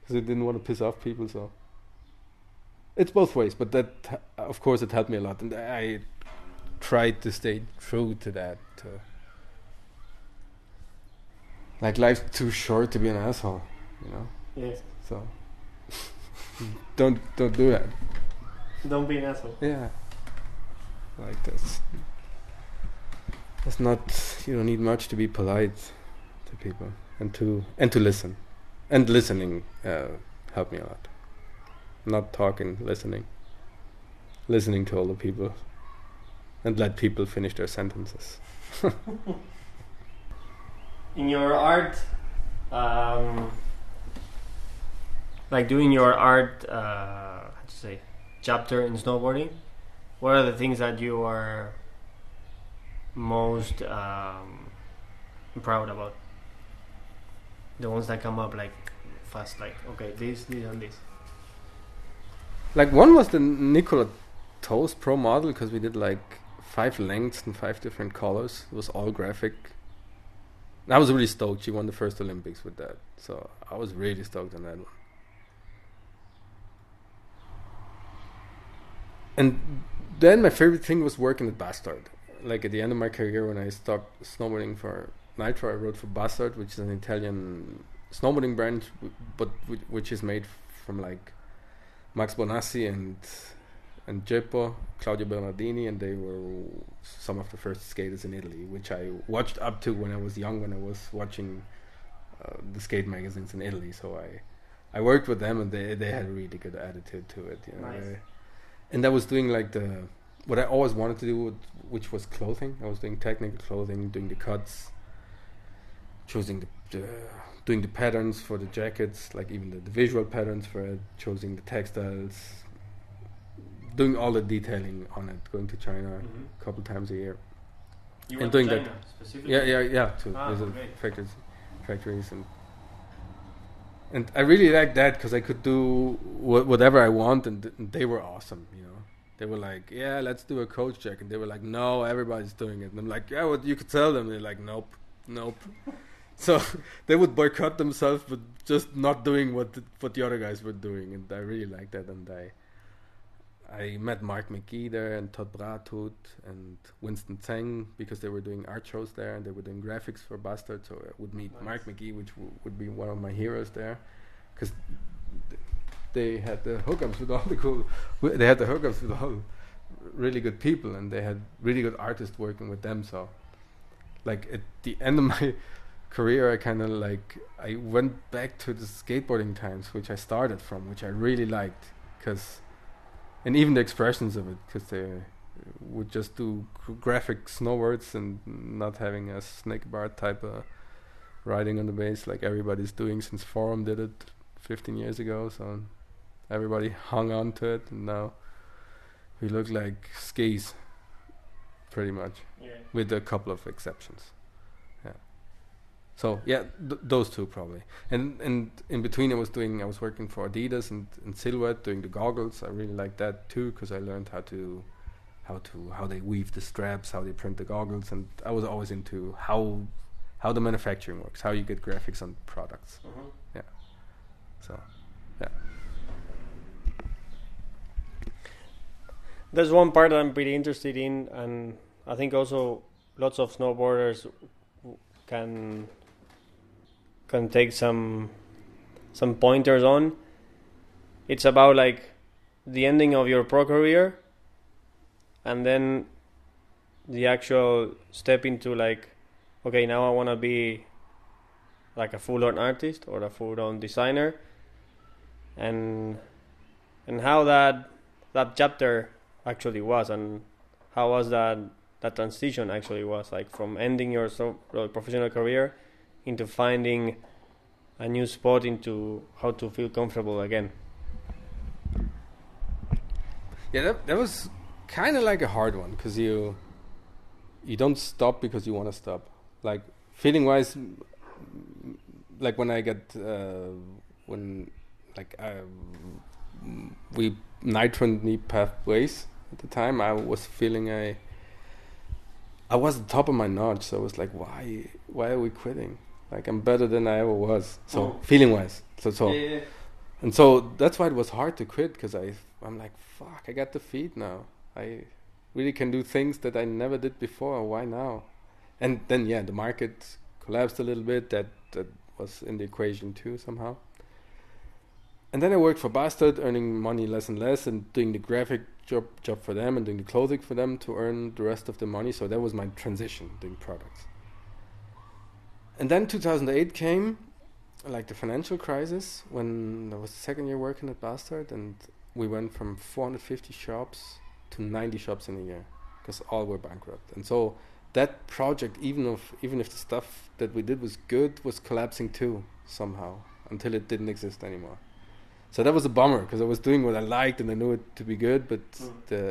because I didn't want to piss off people. So it's both ways, but that, of course, it helped me a lot, and I tried to stay true to that. Uh, like life's too short to be an asshole, you know. Yeah. So don't don't do that. Don't be an asshole. Yeah. Like this. It's not you don't need much to be polite to people and to and to listen. And listening uh, helped me a lot. Not talking, listening. Listening to all the people. And let people finish their sentences. In your art, um, like doing your art, uh, how to say, chapter in snowboarding, what are the things that you are most um, proud about? The ones that come up like fast, like okay, this, this, and this. Like one was the Nicola Thost Pro model because we did like five lengths and five different colors. It was all graphic. And I was really stoked. She won the first Olympics with that, so I was really stoked on that one. And then my favorite thing was working at Bastard. Like at the end of my career, when I stopped snowboarding for Nitro, I rode for Bastard, which is an Italian snowboarding brand, but which, is made from like Max Bonassi and and Jeppo, Claudio Bernardini, and they were some of the first skaters in Italy, which I watched up to when I was young, when I was watching uh, the skate magazines in Italy. So I I worked with them, and they they had a really good attitude to it. You know, Nice. They- and I was doing like the what I always wanted to do, which was clothing. I was doing technical clothing, doing the cuts, choosing the, the doing the patterns for the jackets, like even the, the visual patterns for it, choosing the textiles, doing all the detailing on it. Going to China Mhm. a couple times a year. You And doing to that- specifically? Yeah, yeah, yeah. To Ah, visit okay. factories, factories, and and I really liked that because I could do wha- whatever I want, and, th- and they were awesome. You know, they were like, "Yeah, let's do a coach check," and they were like, "No, everybody's doing it." And I'm like, "Yeah, what you could tell them." They're like, "Nope, nope." so they would boycott themselves, but just not doing what the, what the other guys were doing, and I really liked that. And I I met Marc McKee there and Todd Bratrud and Winston Tseng because they were doing art shows there and they were doing graphics for Bastard. So I would meet Nice. Marc McKee, which w- would be one of my heroes there, because they had the hookups with all the cool. w- They had the hookups with all really good people, and they had really good artists working with them. So, like at the end of my career, I kind of like I went back to the skateboarding times, which I started from, which I really liked, because and even the expressions of it, because they would just do gr- graphic snowboards and not having a snake bar type of riding on the base like everybody's doing since Forum did it 15 years ago. So everybody hung on to it, and now we look like skis, pretty much, Yeah. with a couple of exceptions. Yeah. So yeah, th- those two probably. And and in between, I was doing I was working for Adidas and, and Silhouette doing the goggles. I really liked that too because I learned how to how to how they weave the straps, how they print the goggles, and I was always into how how the manufacturing works, how you get graphics on products. Mhm. So yeah. There's one part that I'm pretty interested in, and I think also lots of snowboarders can can take some some pointers on. It's about like the ending of your pro career, and then the actual step into like, okay, now I want to be like a full-on artist or a full-on designer, and and how that that chapter actually was and how was that that transition actually was like from ending your so professional career into finding a new spot into how to feel comfortable again yeah, that that was kind of like a hard one because you you don't stop because you want to stop. Like feeling wise, like when I get uh, when like um, we nitro and knee pathways at the time, I was feeling I I was the top of my notch. So I was like, why why are we quitting? Like I'm better than I ever was. So Oh. feeling wise, so. So and so that's why it was hard to quit because I I'm like fuck I got the feet now. I really can do things that I never did before why now? And then yeah the market collapsed a little bit. That that was in the equation too somehow. And then I worked for Bastard earning money less and less and doing the graphic job job for them and doing the clothing for them to earn the rest of the money. So that was my transition doing products and then 2008 came like the financial crisis when I was the second year working at Bastard and we went from 450 shops to 90 shops in a year because all were bankrupt and so that project even if even if the stuff that we did was good was collapsing too somehow until it didn't exist anymore so that was a bummer because I was doing what I liked and I knew it to be good but Mm. the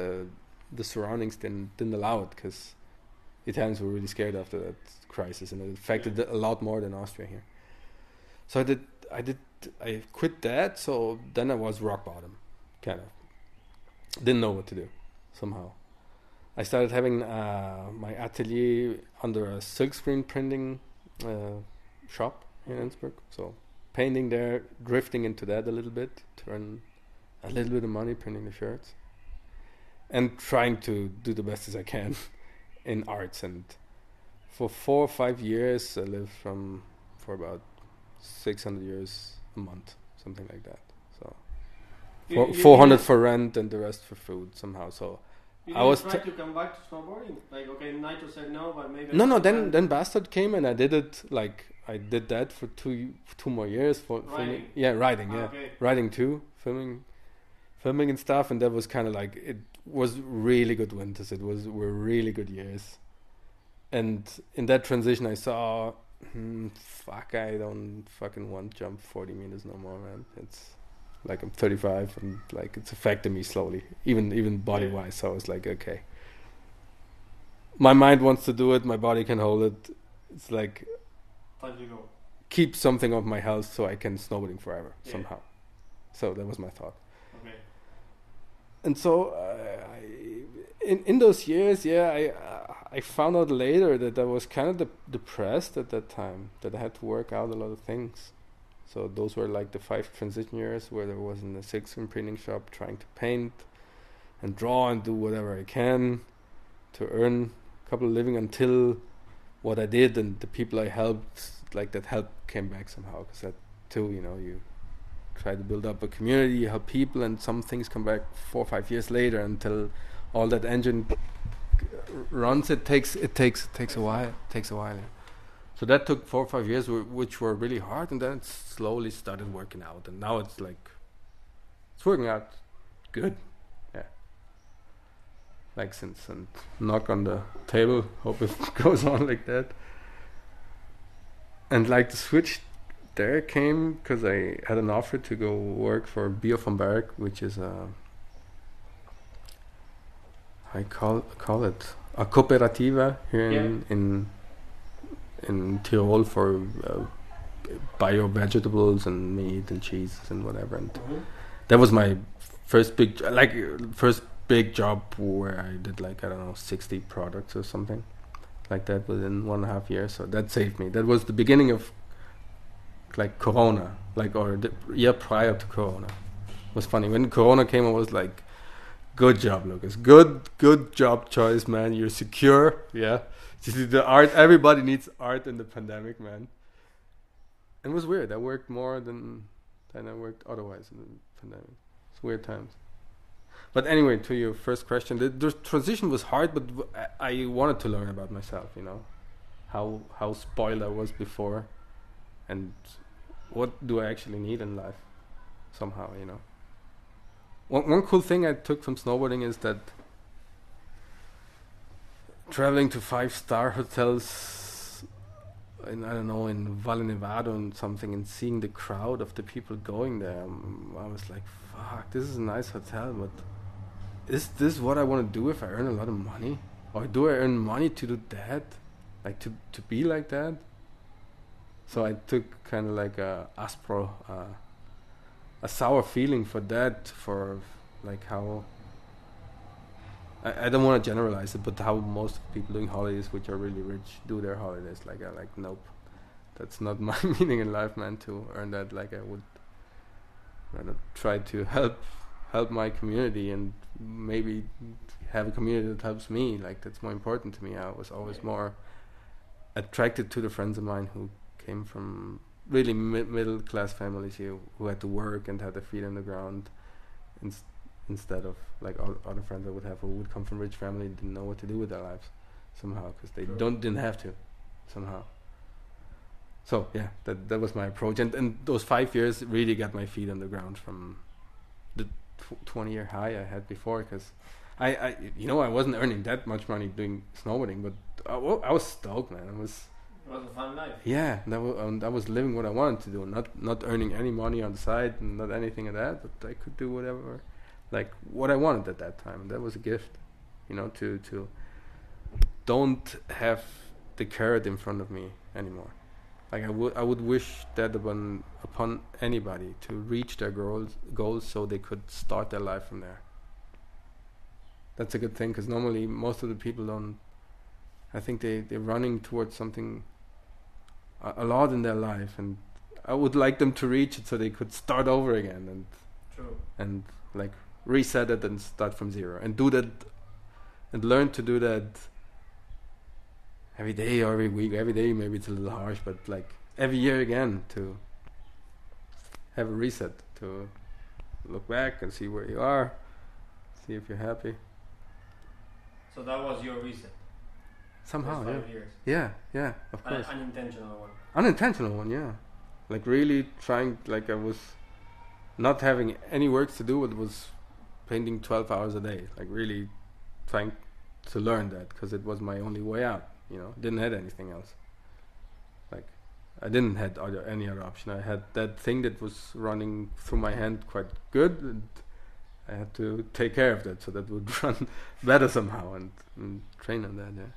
the surroundings didn't didn't allow it because Italians were really scared after that crisis and it affected a lot more than Austria here. So I did I did I quit that so then I was rock bottom kind of. Didn't know what to do somehow. I started having uh, my atelier under a silkscreen printing uh, shop in Innsbruck. So painting there drifting into that a little bit turn a little bit of money printing the shirts and trying to do the best as I can in arts. And for four or five years, I lived from for about six hundred years a month, something like that. So You- you- you four hundred didn't- for rent and the rest for food somehow. So I was try t- to come back to snowboarding. Like, okay, Nitro said no, but maybe. no, no. Then then Bastard came and I did it. Like I did that for two two more years for filming. Riding. Yeah, riding. Ah, Yeah, Okay. writing too, filming, filming and stuff, and that was kind of like it was really good winters. It was were really good years, and in that transition, I saw, hmm, fuck, I don't fucking want to jump forty meters no more, man. It's like I'm 35 and like it's affecting me slowly, even even body wise. So I was like, okay, my mind wants to do it, my body can hold it. It's like Time to go. keep something of my health so I can snowboarding forever Yeah. somehow. So that was my thought. And so uh, I, in in those years, yeah, I I found out later that I was kind of de- depressed at that time. That I had to work out a lot of things. So those were like the five transition years where there was in the six printing shop trying to paint and draw and do whatever I can to earn a couple of living until what I did and the people I helped, like that help came back somehow. Because that too, you know, you try to build up a community, help people, and some things come back four or five years later until all that engine runs. It takes it takes it takes a while. It takes a while. Yeah. So that took four or five years, wh- which were really hard, and then it slowly started working out, and now it's like it's working out good. Yeah. Like since and knock on the table, hope it goes on like that. And like the switch there came because I had an offer to go work for Bio vom Berg, which is a I call call it a cooperativa here in in in Tirol for uh, bio vegetables and meat and cheeses and whatever. And Mhm. that was my first big like first big job where I did like I don't know sixty products or something like that within one and a half years. So that saved me. That was the beginning of like Corona, like or the year prior to Corona. It was funny when Corona came. I was like, "Good job, Lukas. Good, good job choice, man. You're secure. Yeah, the art. Everybody needs art in the pandemic, man. And it was weird. I worked more than than I worked otherwise in the pandemic. It's weird times. But anyway, to your first question, the, the transition was hard, but I wanted to learn about myself. You know, how how spoiled I was before, and what do I actually need in life, somehow. You know. One one cool thing I took from snowboarding is that traveling to five star hotels in I don't know in Valle Nevado and something and seeing the crowd of the people going there, um, I was like, "Fuck, this is a nice hotel, but is this what I want to do if I earn a lot of money, or do I earn money to do that, like to to be like that?" So I took kind of like a aspro, uh, a sour feeling for that, for like how. I, I don't want to generalize it, but how most people doing holidays, which are really rich, do their holidays. Like I like, nope, that's not my meaning in life, man. To earn that, like I would rather try to help help my community and maybe have a community that helps me. Like that's more important to me. I was always more attracted to the friends of mine who came from really mi- middle class families here who had to work and had their feet on the ground ins- instead of like all other friends I would have who would come from rich family and didn't know what to do with their lives somehow because they Sure. don't didn't have to somehow. So yeah that that was my approach. And and those five years really got my feet on the ground from the tw- 20 year high I had before because I, I you know I wasn't earning that much money doing snowboarding but I, I was stoked man. I was was a fun life. yeah, that was, um, I was living what I wanted to do, not not earning any money on the side, and not anything of that, but I could do whatever, like what I wanted at that time. That was a gift, you know, to to don't have the carrot in front of me anymore. Like I would I would wish that upon upon anybody to reach their goals goals so they could start their life from there. That's a good thing because normally most of the people don't. I think they they're running towards something a, lot in their life, and I would like them to reach it so they could start over again and True. and like reset it and start from zero and do that and learn to do that every day or every week every day maybe it's a little harsh but like every year again to have a reset to look back and see where you are see if you're happy So that was your reset. Somehow yeah. years. yeah yeah of An course. unintentional one. unintentional one yeah. Like really trying like i was not having any work to do it was painting 12 hours a day. Like really trying to learn that because it was my only way out you know? Didn't have anything else. Like i didn't had other any other option. I had that thing that was running through my hand quite good and i had to take care of that so that would run better somehow and, and train on that yeah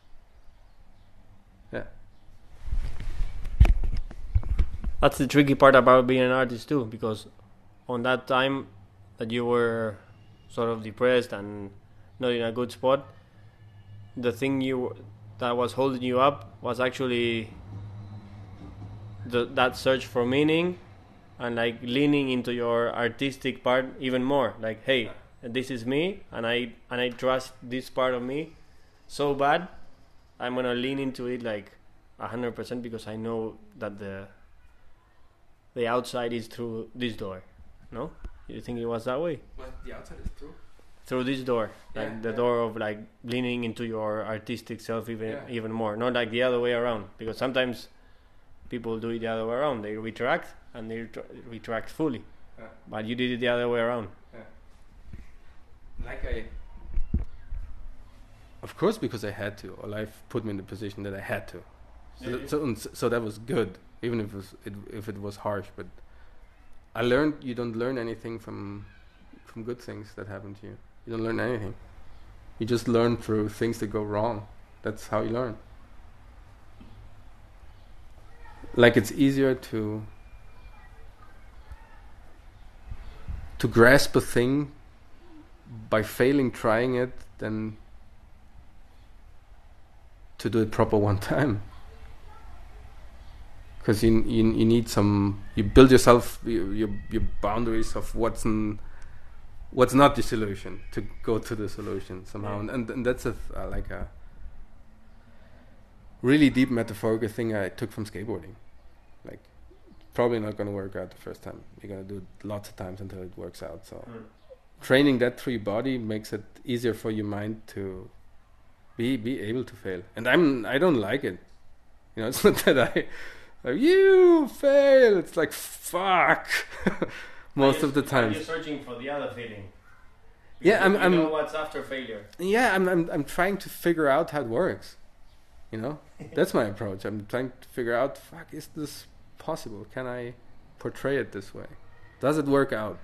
That's the tricky part about being an artist too, because on that time that you were sort of depressed and not in a good spot, the thing you that was holding you up was actually the, that search for meaning and like leaning into your artistic part even more. Like, hey, this is me, and I and I trust this part of me so bad, I'm gonna lean into it like hundred percent because I know that the the outside is through this door. No, you think it was that way? but the outside is true Through this door, like Yeah, the yeah. door of like leaning into your artistic self even Yeah. even more. Not like the other way around, because sometimes people do it the other way around. They retract and they retr- retract fully, Yeah. but you did it the other way around. like I of course because I had to or life put me in the position that I had to so, Yeah, yeah. so, so that was good even if it was it, if it was harsh but I learned you don't learn anything from from good things that happen to you. You don't learn anything. You just learn through things that go wrong. That's how you learn. Like it's easier to to grasp a thing by failing trying it than to do it proper one time because you, you you need some you build yourself your your, your boundaries of what's in, what's not the solution to go to the solution somehow. And, and and that's a uh, like a really deep metaphorical thing I took from skateboarding. Like probably not going to work out the first time. You're going to do it lots of times until it works out so. Training that through your body makes it easier for your mind to be be able to fail. And I'm I don't like it. You know, it's not that I like, you fail. It's like fuck. Most of the time. You're searching for the other feeling. Yeah, I'm- You I'm- know what's after failure. Yeah, I'm I'm I'm trying to figure out how it works. You know, that's my approach. I'm trying to figure out, fuck, is this possible? Can I portray it this way? Does it work out?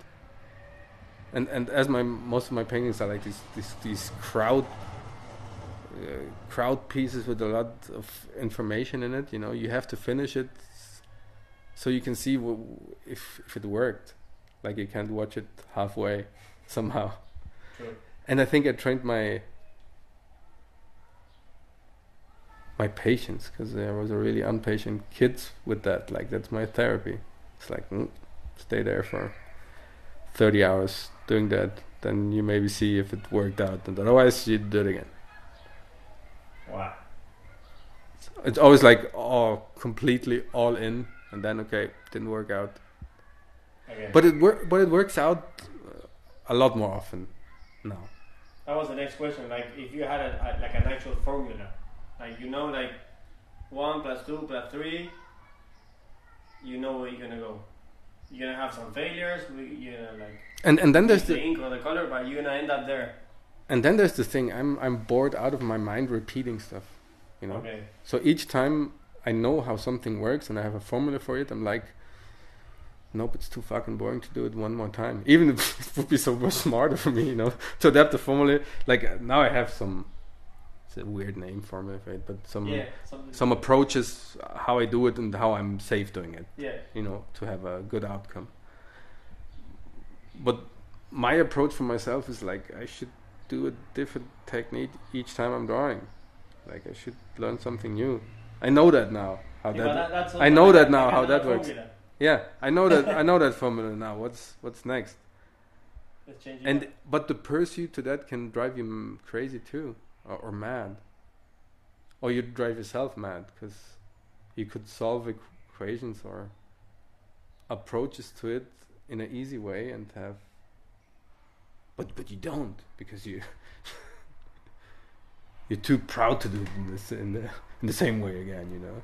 And and as my most of my paintings are like these these these crowd crowd pieces with a lot of information in it. You know, you have to finish it so you can see w- if if it worked. Like you can't watch it halfway somehow. True. And I think I trained my my patience because there was a really impatient kid with that. Like that's my therapy. It's like mm, stay there for thirty hours doing that, then you maybe see if it worked out, and otherwise you do it again. Wow. It's always like all completely all in, and then okay, didn't work out. Okay. But it wor- but it works out uh, a lot more often now. That was the next question. Like, if you had a, a, like an actual formula, like you know, like one plus two plus three, you know where you're gonna go. You're gonna have some failures. we- You know, like And and then there's the the ink or the color, but you're gonna end up there. And then there's the thing. I'm I'm bored out of my mind repeating stuff. You know. Okay. So each time I know how something works and I have a formula for it, I'm like, nope, it's too fucking boring to do it one more time. Even if it would be so much smarter for me, you know, to adapt the formula. Like uh, now I have some, it's a weird name formula for it, but some yeah. Some approaches uh, how I do it and how I'm safe doing it. Yeah. You know, to have a good outcome. But my approach for myself is like I should do a different technique each time I'm drawing. Like I should learn something new. I know that now. How Yeah, that, that- that's I know that now how that works. formula. yeah, I know that I know that formula now. What's what's next? Let's change it and up. but the pursuit to that can drive you crazy too, or, or mad, or you drive yourself mad because you could solve equ- equations or approaches to it in an easy way and have. But but you don't because you you're too proud to do it in this in the in the same way again. You know.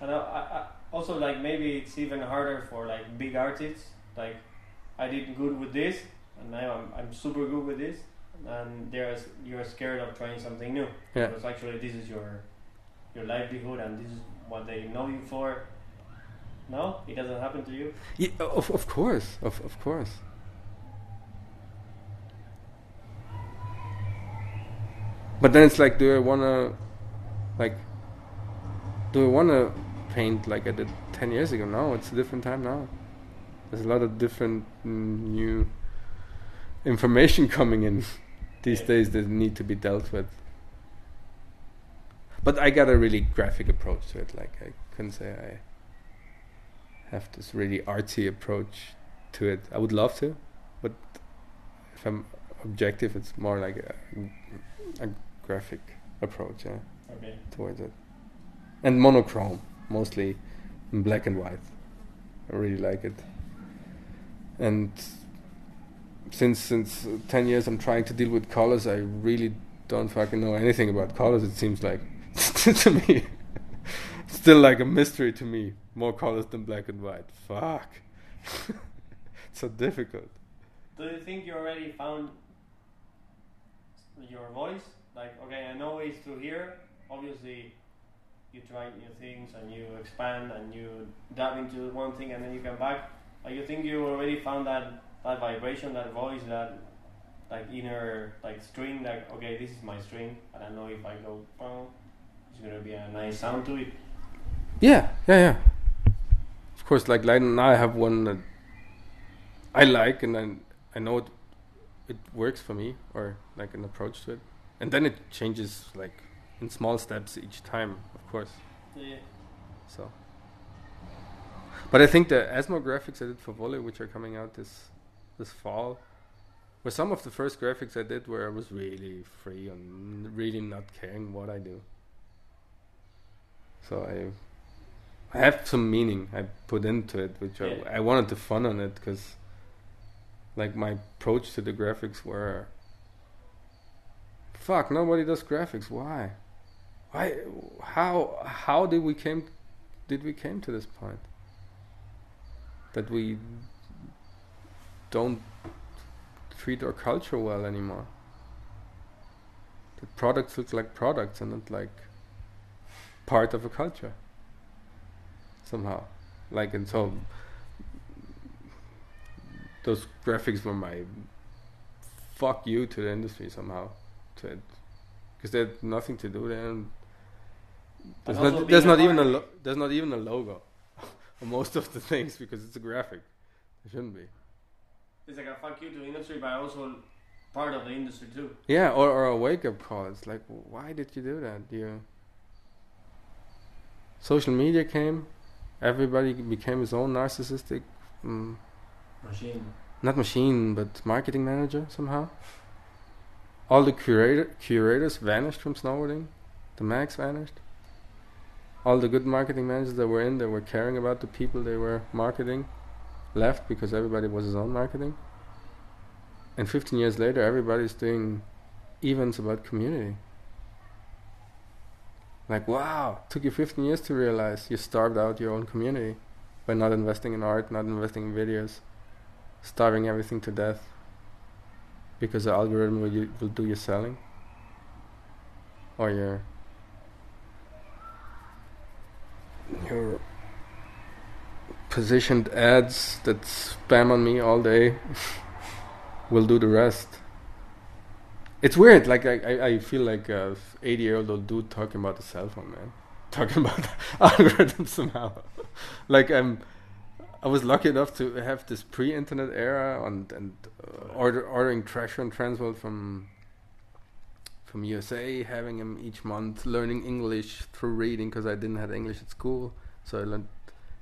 And I, I, also like maybe it's even harder for like big artists. Like I did good with this, and now I'm, I'm super good with this, and there's you're scared of trying something new Yeah. because actually this is your your livelihood and this is what they know you for. No, it doesn't happen to you. Yeah, of of course, of of course. But then it's like, do I wanna, like, do I wanna paint like I did ten years ago? No, it's a different time now. There's a lot of different mm, new information coming in these days that need to be dealt with. But I got a really graphic approach to it. Like I couldn't say I have this really artsy approach to it. I would love to, but if I'm objective, it's more like a, a graphic approach yeah, Okay. towards it. And monochrome, mostly in black and white. I really like it. And since since uh, ten years, I'm trying to deal with colors. I really don't fucking know anything about colors. It seems like to me, still like a mystery to me. More colors than black and white. Fuck, it's so difficult. Do you think you already found your voice? Like, okay, I know it's through here. Obviously, you try new things and you expand and you dive into one thing and then you come back. Or you think you already found that that vibration, that voice, that like inner like string? Like, okay, this is my string, and I know if I go, boom, it's gonna be a nice sound to it. Yeah, yeah, yeah. Of course, like, like now I have one that I like, and then I know it it works for me, or like an approach to it, and then it changes like in small steps each time, of course. Yeah. So, but I think the Asmo graphics I did for Volley, which are coming out this this fall, were some of the first graphics I did where I was really free and really not caring what I do. So I I have some meaning I put into it, which Yeah. I, I wanted to fun on it because like my approach to the graphics were fuck nobody does graphics why? Why how how did we came did we came to this point? That we don't treat our culture well anymore. That products look like products and not like part of a culture. Somehow. Like and so those graphics were my fuck you to the industry somehow because they had nothing to do there and there's also not there's not even a lo- there's not even a logo on most of the things because it's a graphic. It shouldn't be. It's like a fuck you to the industry, but also part of the industry too. yeah or, or a wake-up call. It's like why did you do that you social media came. Everybody became his own narcissistic mm, Machine. not machine but marketing manager somehow all the curator curators vanished from snowboarding? The mags vanished? All the good marketing managers that were in that were caring about the people they were marketing left because everybody was his own marketing? And 15 years later everybody's doing events about community. Like wow took you 15 years to realize you starved out your own community by not investing in art not investing in videos starving everything to death because the algorithm will, you, will do your selling? Or your your positioned ads that spam on me all day will do the rest. It's weird like i, I, I feel like a 80 year old dude talking about the cell phone man. Talking about algorithms somehow. Like i'm I was lucky enough to have this pre-internet era and and uh, order, ordering Thrasher and Transworld from from USA, having him each month, learning English through reading because I didn't have English at school, so I learned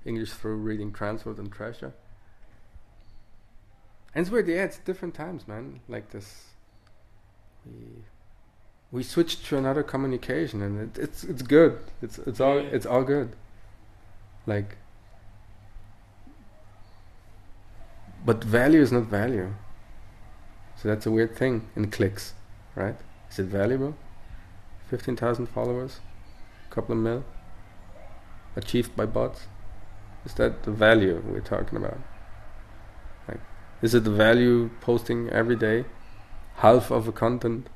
English through reading Transworld and Thrasher. And it's weird, yeah, it's different times, man. Like this, we we switched to another communication, and it, it's it's good. It's it's all it's all good. Like, but value is not value. So that's a weird thing in clicks, right? Is it valuable? Fifteen thousand followers, couple of mil, achieved by bots. Is that the value we're talking about? Like, is it the value posting every day, half of a content,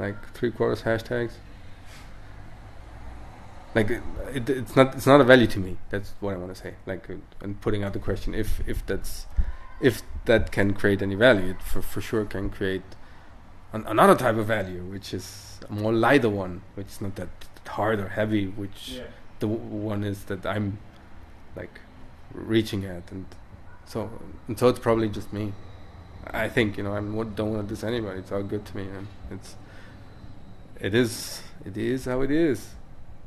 like three quarters hashtags? Like, it, it, it's not it's not a value to me. That's what I want to say. Like, and putting out the question if if that's if that can create any value, it for for sure can create an, another type of value, which is a more lighter one, which is not that hard or heavy, which Yeah. the w- one is that I'm like reaching at, and so and so it's probably just me. I think you know I don't want to diss anybody. It's all good to me, and it's it is it is how it is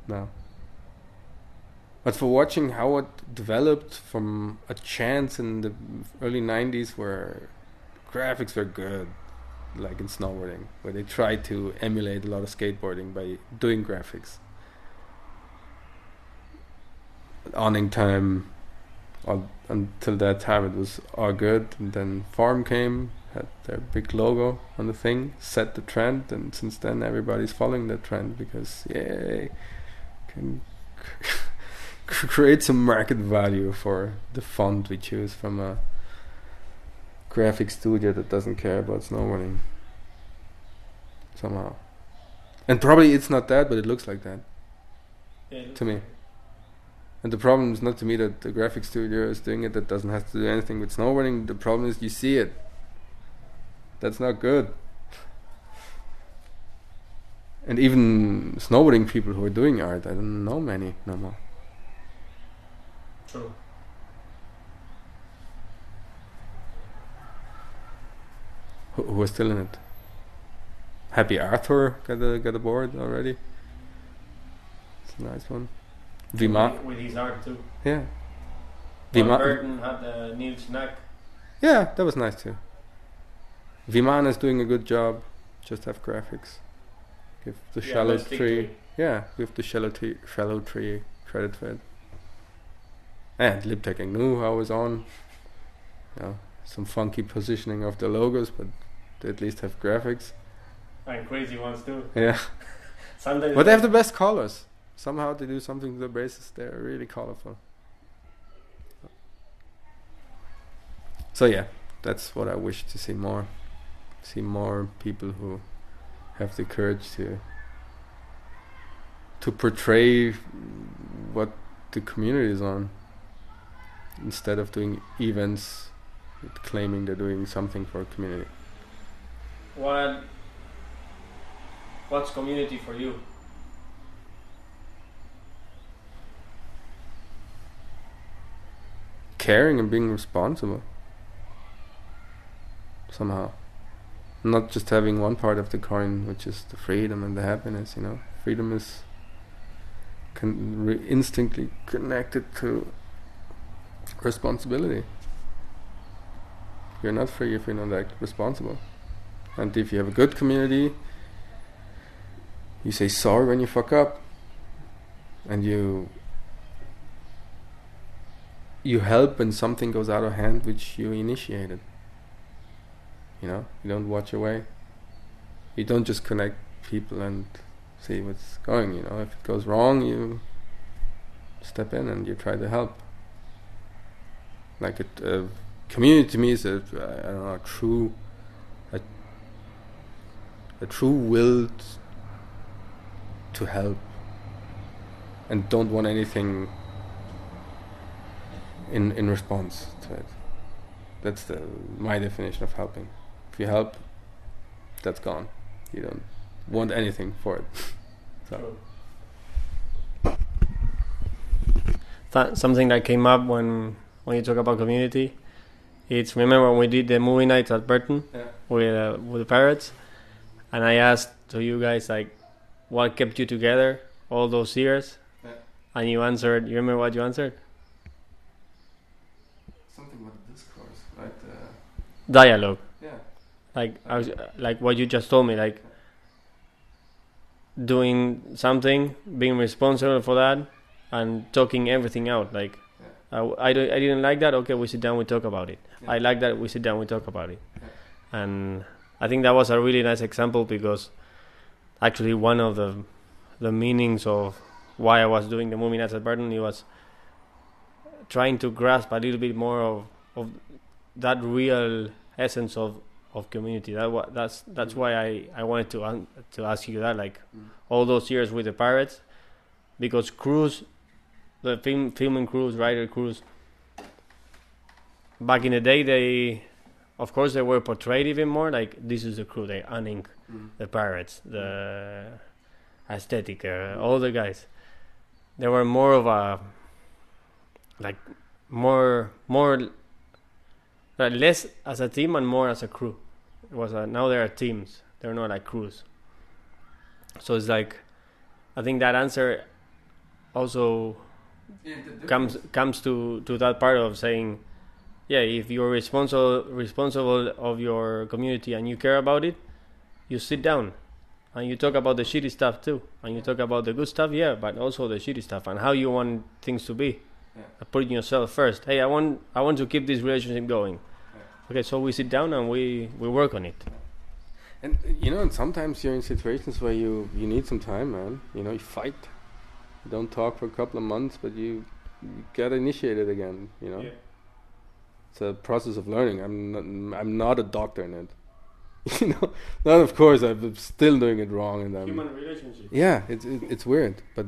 now. But for watching how it developed from a chance in the early '90s, where graphics were good, like in snowboarding, where they tried to emulate a lot of skateboarding by doing graphics awning time all, until that time it was all good and then Forum came had their big logo on the thing set the trend and since then everybody's following that trend because yay can create some market value for the font we choose from a graphic studio that doesn't care about snowboarding somehow and probably it's not that but it looks like that Yeah, to me. And the problem is not to me that the graphic studio is doing it. That doesn't have to do anything with snowboarding. The problem is you see it. That's not good. And even snowboarding people who are doing art, I don't know many no more. True. Who, who are still in it? Happy Arthur got a got a board already. It's a nice one. Vima, With, with his art too. yeah. Vima, Burton had the Neil Schnack. Yeah, that was nice too. Viman is doing a good job. Just have graphics. Give the Yeah, shallow tree. Yeah, give the shallow tree, shallow tree credit for it. And Libtech knew how I was on. You know, some funky positioning of the logos, but they at least have graphics. And crazy ones too. Yeah, Sometimes but they have the best colors. Somehow they do something to the braces. They're really colorful. So yeah, that's what I wish to see more. See more people who have the courage to to portray what the community is on instead of doing events claiming they're doing something for a community. What what's community for you? caring and being responsible somehow not just having one part of the coin which is the freedom and the happiness you know. Freedom is con- re- instinctly connected to responsibility. You're not free if you're not act responsible. And if you have a good community you say sorry when you fuck up and you you help when something goes out of hand which you initiated. You know, you don't watch away. You don't just connect people and see what's going. You know, if it goes wrong, you step in and you try to help. Like it, uh, community to me is a I don't know a true a, a true will to help and don't want anything in in response to it. That's the my definition of helping. If you help, that's gone. You don't want anything for it. So. True. Th- something that came up when when you talk about community, it's remember when we did the movie nights at Burton Yeah. with uh, with the pirates, and I asked to you guys like, what kept you together all those years, Yeah. and you answered. You remember what you answered? Something about discourse, right? Uh, dialogue. Like I was, like what you just told me like doing something being responsible for that and talking everything out like Yeah. I, I, don't- I didn't like that okay we sit down we talk about it Yeah. i like that we sit down we talk about it Yeah. and i think that was a really nice example because actually one of the the meanings of why i was doing the movie nights at Burton it was trying to grasp a little bit more of, of that real essence of of community. That that's that's Mm. why I, I wanted to to ask you that like Mm. all those years with the pirates, because crews, the film filming crews, writer crews. Back in the day, they, of course, they were portrayed even more like this is the crew. They unink Mm. the pirates, the aesthetic, uh, all the guys. They were more of a like more more uh, less as a team and more as a crew. It was a, now there are teams. They're not like crews. So it's like I think that answer also Yeah, comes comes to to that part of saying yeah if you're responsible responsible of your community and you care about it you sit down and you talk about the shitty stuff too and you talk about the good stuff yeah but also the shitty stuff and how you want things to be Yeah. putting yourself first hey i want i want to keep this relationship going okay so we sit down and we we work on it And uh, you know, and sometimes you're in situations where you you need some time, man. You know, you fight. You don't talk for a couple of months, but you, you get initiated again. You know, it's a process of learning. I'm not, I'm not a doctor in it. you know, not of course. I'm still doing it wrong, and I'm relationship yeah. It's it, it's weird, but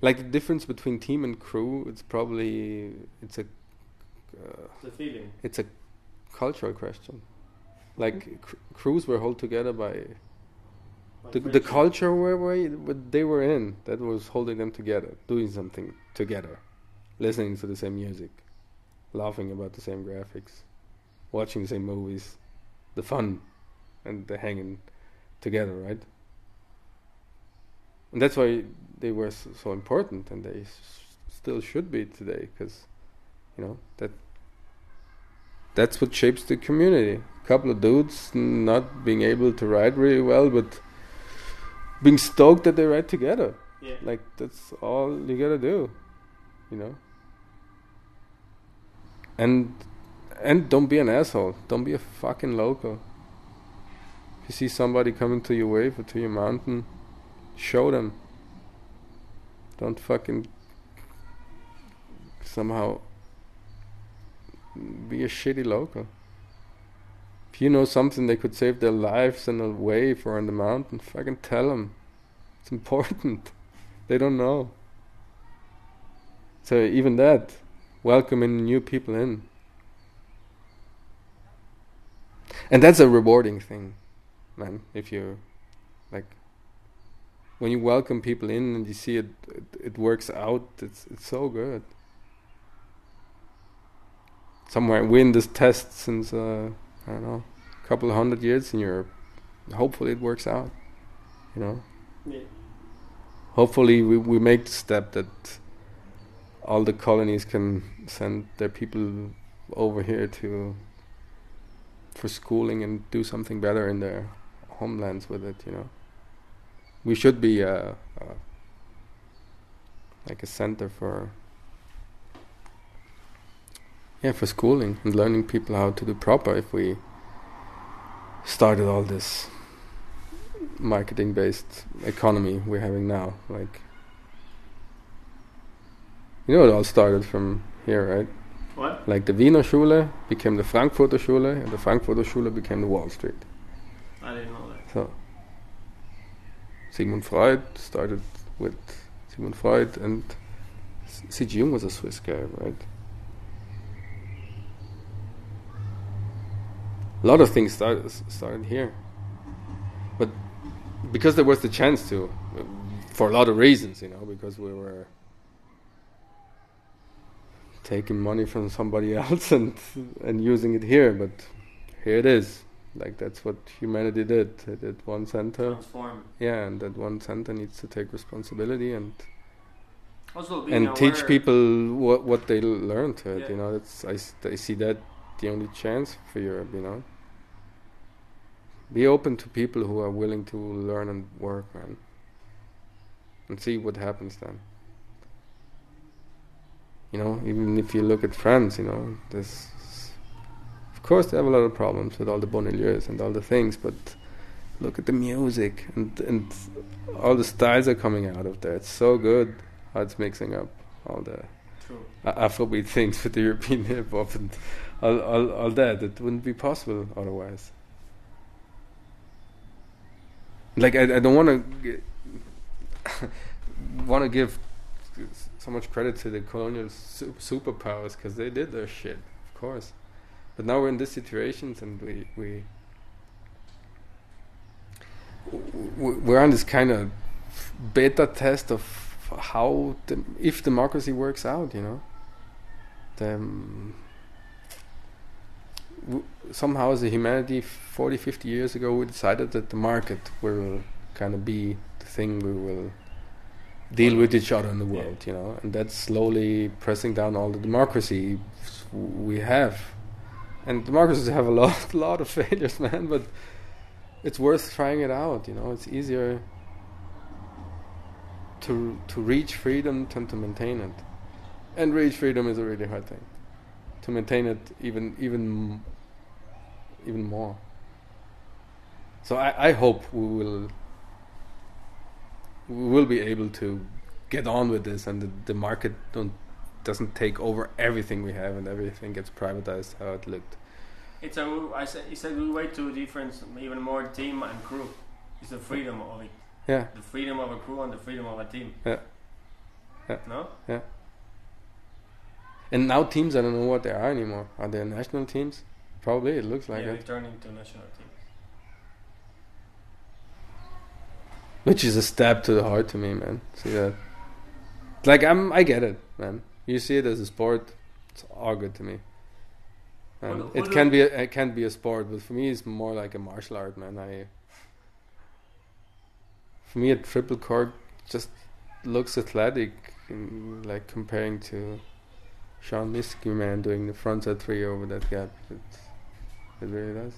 like the difference between team and crew, it's probably it's a uh, the feeling it's a cultural question. Like cr- crews were held together by the, the culture where, where they were in that was holding them together, doing something together, listening to the same music, laughing about the same graphics, watching the same movies, the fun, and the hanging together, right? And that's why they were so, so important, and they s- still should be today, because you know that that's what shapes the community. A couple of dudes not being able to ride really well, but being stoked that they ride together. yeah Like that's all you gotta do, you know. And and don't be an asshole. Don't be a fucking local. If you see somebody coming to your wave or to your mountain, show them. Don't fucking somehow be a shitty local. If you know something that could save their lives in a wave or on the mountain, fucking tell them. It's important. They don't know. So even that, welcoming new people in. And that's a rewarding thing, man. If you like when you welcome people in and you see it it, it works out, it's it's so good. Somewhere we in this test since uh, I don't know, a couple of hundred years in Europe. Hopefully it works out. You know? yeah hopefully we, we make the step that all the colonies can send their people over here to for schooling and do something better in their homelands with it you know we should be uh, uh, like a center for yeah for schooling and learning people how to do proper if we started all this marketing based economy we're having now like you know it all started from here right? What? Like the Wiener Schule became the Frankfurter Schule and the Frankfurter Schule became the Wall Street. I didn't know that. So Sigmund Freud started with Sigmund Freud and C.G. Jung was a Swiss guy right a lot of things started started here but because there was the chance to for a lot of reasons you know because we were taking money from somebody else and and using it here but here it is like that's what humanity did it did one center transform yeah and that one center needs to take responsibility and and teach people what what they learned. Yeah. You know, that's I, I see that the only chance for Europe. You know, be open to people who are willing to learn and work, man, and see what happens then. You know, even if you look at France, you know, there's of course they have a lot of problems with all the banlieues and all the things, but look at the music and and all the styles are coming out of there. It's so good how it's mixing up all the True. Afrobeat things with the European hip hop and all, all, all that. It wouldn't be possible otherwise. Like I, I don't want to want to give so much credit to the colonial su- superpowers because they did their shit, of course. But now we're in these situations and we we we're on this kind of beta test of how if democracy works out, you know. The, um, w- somehow as a humanity 40 50 years ago we decided that the market will kind of be the thing we will deal with each other in the Yeah. world you know? And that's slowly pressing down all the democracy we have. And democracies have a lot lot of failures man but it's worth trying it out you know? It's easier to to reach freedom than to maintain it. And reach freedom is a really hard thing. To maintain it even even even more so I, I hope we will we will be able to get on with this and the, the market don't doesn't take over everything we have and everything gets privatized how it looked It's a I say it's a good way to difference even more team and crew. It's the freedom of it. yeah The freedom of a crew and the freedom of a team. Yeah. Yeah. No? Yeah. And now teams i don't know what they are anymore are they national teams probably it looks like yeah, it they turn into national teams. Which is a stab to the heart to me, man. See that? Like I'm, I get it, man. You see it as a sport. It's all good to me. And What- it can be, a, it can be a sport, but for me, it's more like a martial art, man. I, for me, a triple cork just looks athletic, in, like comparing to Sean Miski, man, doing the frontside three over that gap. It, it really does.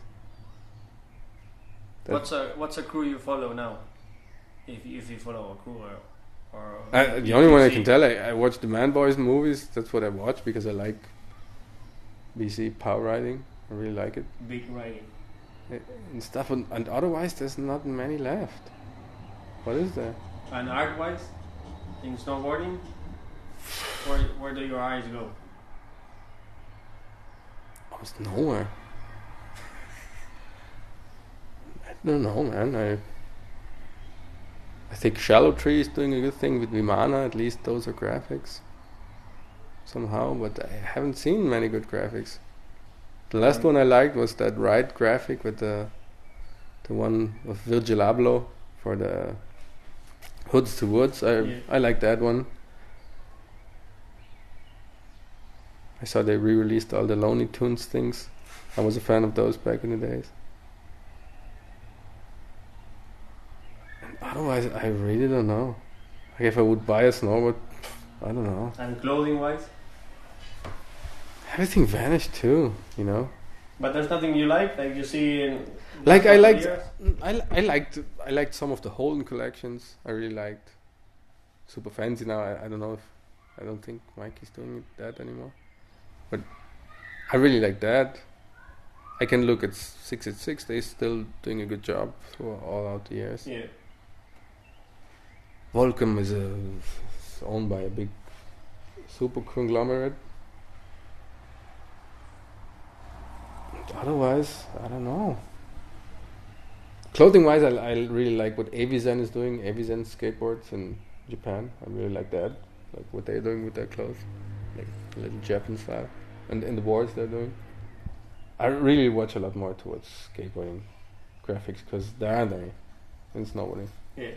That- What's a what's a crew you follow now? If if you follow a crew or or I, the only one I can tell, I, I watch the Man Boys movies. That's what I watch because I like BC power riding. I really like it big riding. And stuff. And, and otherwise, there's not many left. What is there? And art wise, in snowboarding, where where do your eyes go? Oh, Almost nowhere. I don't know, man. I I think Shallow Tree is doing a good thing with Vimana. At least those are graphics somehow, but I haven't seen many good graphics. The last one I liked was that ride graphic with the the one of Virgil Abloh for the Hoods to Woods. I Yeah. I like that one. I saw they re-released all the Looney Tunes things. I was a fan of those back in the days. Otherwise, I really don't know. Like if I would buy a snowboard, I don't know. And clothing wise, Everything vanished too, you know. but there's nothing you like, like you see in Like I liked. I, I liked, I liked some of the Holden collections. I really liked. Super fancy now. I, I don't know if, I don't think Mikey's doing it, that anymore. But I really like that. I can look at six at six. They're still doing a good job through all out the years. Yeah. Volcom is, a, is owned by a big super conglomerate. Otherwise, I don't know. Clothing wise, I, I really like what Evisen is doing. Evisen skateboards in Japan. I really like that. Like what they're doing with their clothes. Like a little Japan style. And in the boards they're doing. I really watch a lot more towards skateboarding graphics because there aren't any in snowboarding. Yeah.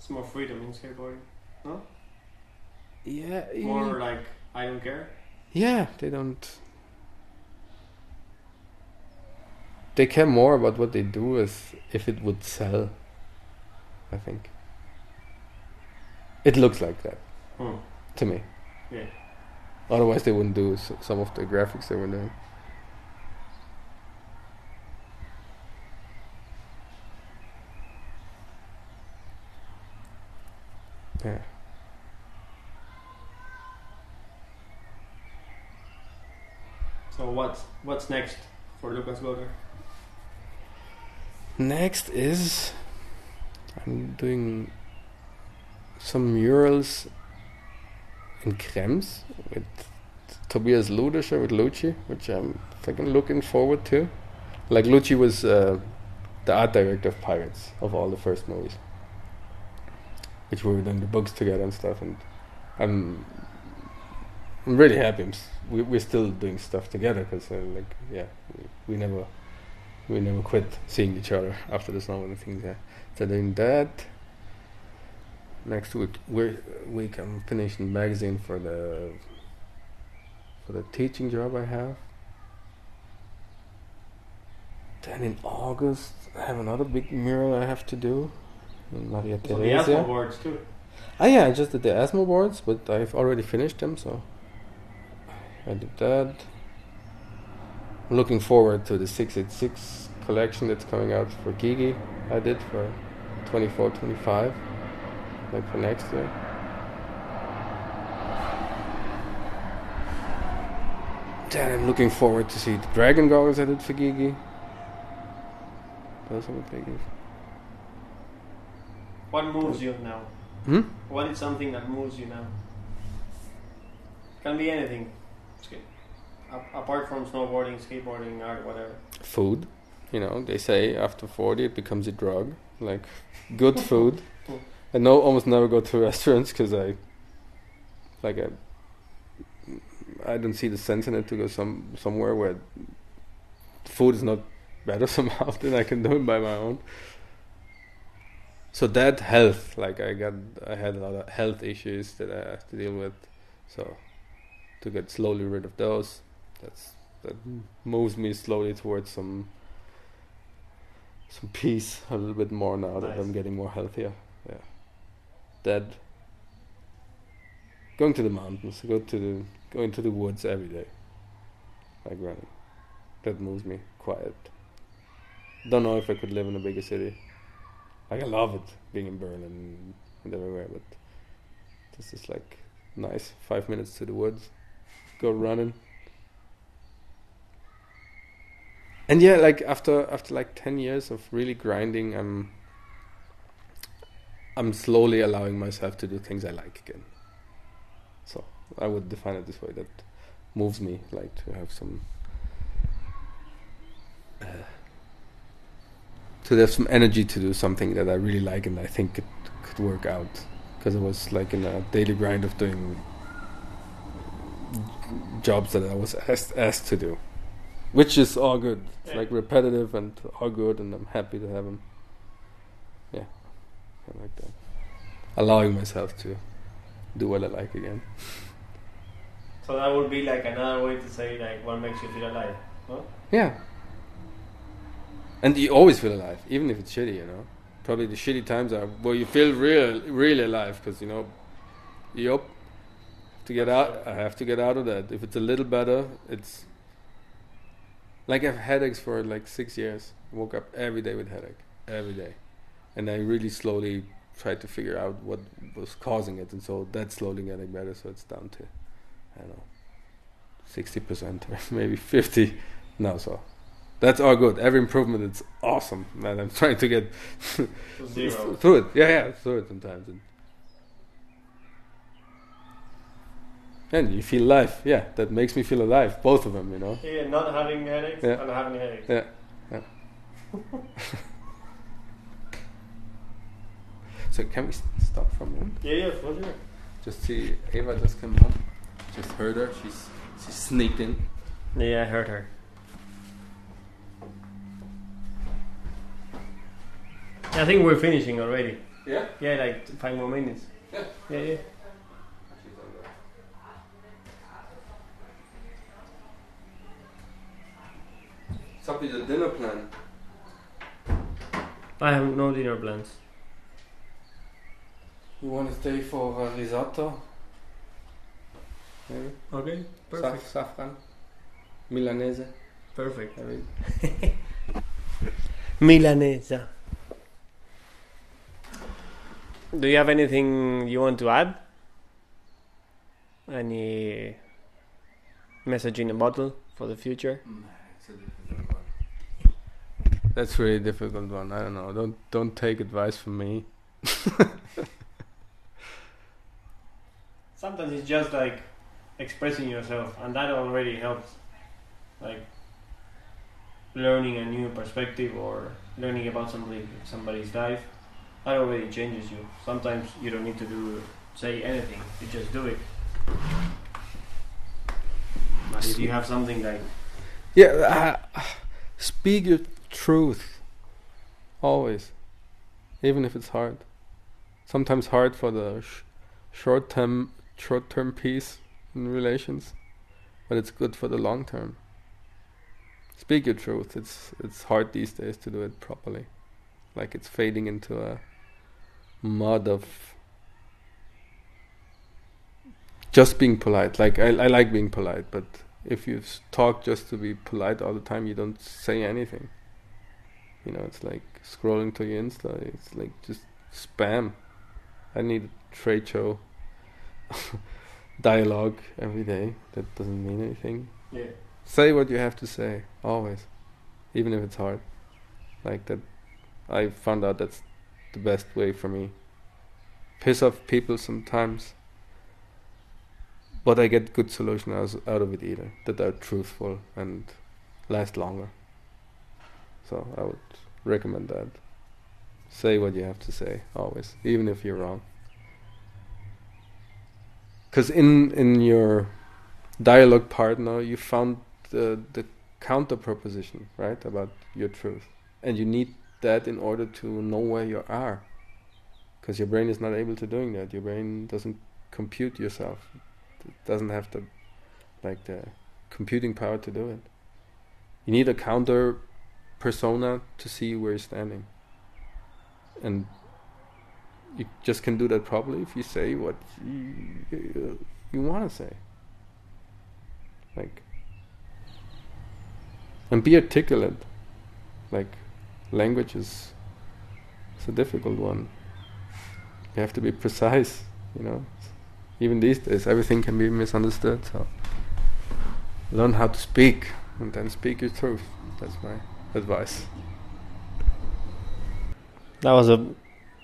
It's more freedom in skateboarding. Huh? Yeah. More like I don't care. Yeah, they don't. They care more about what they do as if it would sell. I think. It looks like that. Hmm. To me. Yeah. Otherwise, they wouldn't do some of the graphics they were doing. Yeah. So what's what's next for Lukas Goller? Next is I'm doing some murals in Krems with Tobias Ludischer with Lucci, which I'm fucking looking forward to. Like Lucci was uh, the art director of Pirates of all the first movies, which we were doing the books together and stuff. And I'm I'm really happy. I'm s- we, we're still doing stuff together because uh, like yeah, we, we never we never quit seeing each other after the snowboarding things. Yeah, so doing that. Next week, week, week I'm finishing the magazine for the for the teaching job I have. Then in August, I have another big mural I have to do. Maria So the Teresa. asphalt boards too. Ah, yeah, I just did the Asmo boards, but I've already finished them, so I did that. I'm looking forward to the 686 collection that's coming out for Gigi. I did for 24 25, like for next year. Then I'm looking forward to see the dragon goggles I did for Gigi. Those are the biggies. What moves you now? Hmm? What is something that moves you now? Can be anything. It's good. A- apart from snowboarding, skateboarding, art, whatever. food. You know, they say after 40 it becomes a drug. Like good food. I know almost never go to restaurants because I, like I, I don't see the sense in it to go some somewhere where food is not better somehow than I can do it by my own. So that health, like I got, I had a lot of health issues that I have to deal with. So to get slowly rid of those, that's that moves me slowly towards some some peace a little bit more now that I'm getting more healthier. Yeah. That going to the mountains, go to the going to the woods every day. Like running. That moves me quiet. Don't know if I could live in a bigger city. Like I love it being in Berlin and everywhere, but this is like nice. Five minutes to the woods. Go running. and yeah like after after like 10 years of really grinding i'm i'm slowly allowing myself to do things i like again so i would define it this way that moves me like to have some uh, to have some energy to do something that i really like and i think it could work out because i was like in a daily grind of doing jobs that i was asked, asked to do which is all good. It's like repetitive and all good, and I'm happy to have them. Yeah, I like that. Allowing myself to do what I like again. So that would be like another way to say like what makes you feel alive. No? Yeah. And you always feel alive, even if it's shitty, you know. Probably the shitty times are where you feel real, really alive, because you know, yup, to get out, I have to get out of that. If it's a little better, it's like I've headaches for like six years. I woke up every day with headache, every day, and I really slowly tried to figure out what was causing it, and so that's slowly getting better. So it's down to, I don't know, sixty percent or maybe fifty now. So that's all good. Every improvement is awesome, and I'm trying to get zero. through it. Yeah, yeah, through it sometimes. And, and you feel alive. Yeah, that makes me feel alive. Both of them, you know. Yeah, not having headaches Yeah. and having headaches. Yeah, yeah. so can we stop for a moment? Yeah, yeah, for sure. Just see Eva just came home. Just heard her. She's she sneaked in. Yeah, I heard her. I think we're finishing already. Yeah. Yeah, like five more minutes. Yeah. Yeah, yeah. What's up with the dinner plan? I have no dinner plans. You want to stay for uh, risotto? maybe. Okay, Saf, saffron. Milanese. perfect. I mean, Milanesa. Do you have anything you want to add? Any message in a bottle for the future? That's really difficult one. I don't know. Don't don't take advice from me. Sometimes it's just like expressing yourself, and that already helps. Like learning a new perspective or learning about somebody somebody's life. That already changes you. Sometimes you don't need to do say anything. You just do it. But if you have something like Yeah, uh, speak your truth. Always, even if it's hard. Sometimes hard for the sh- short term short term peace in relations, but it's good for the long term. Speak your truth. It's it's hard these days to do it properly. Like it's fading into a mud of just being polite. Like I, I like being polite, but if you talk just to be polite all the time, you don't say anything. You know, it's like scrolling to your Insta. It's like just spam. I need a trade show dialogue every day. That doesn't mean anything. yeah. Say what you have to say, always, even if it's hard. Like that, I found out that's the best way for me. Piss off people sometimes, but I get good solutions out of it either that are truthful and last longer. So I would recommend that. Say what you have to say, always, even if you're wrong. Because in in your dialogue partner, you found the the counter proposition, right, about your truth, and you need that in order to know where you are. Because your brain is not able to doing that. Your brain doesn't compute yourself. It doesn't have the like the computing power to do it. You need a counter persona to see where you're standing. And you just can do that properly if you say what you, you, you want to say. Like, and be articulate. Like, language is it's a difficult one. You have to be precise, you know. Even these days, everything can be misunderstood. So, learn how to speak, and then speak your truth. That's my advice. That was the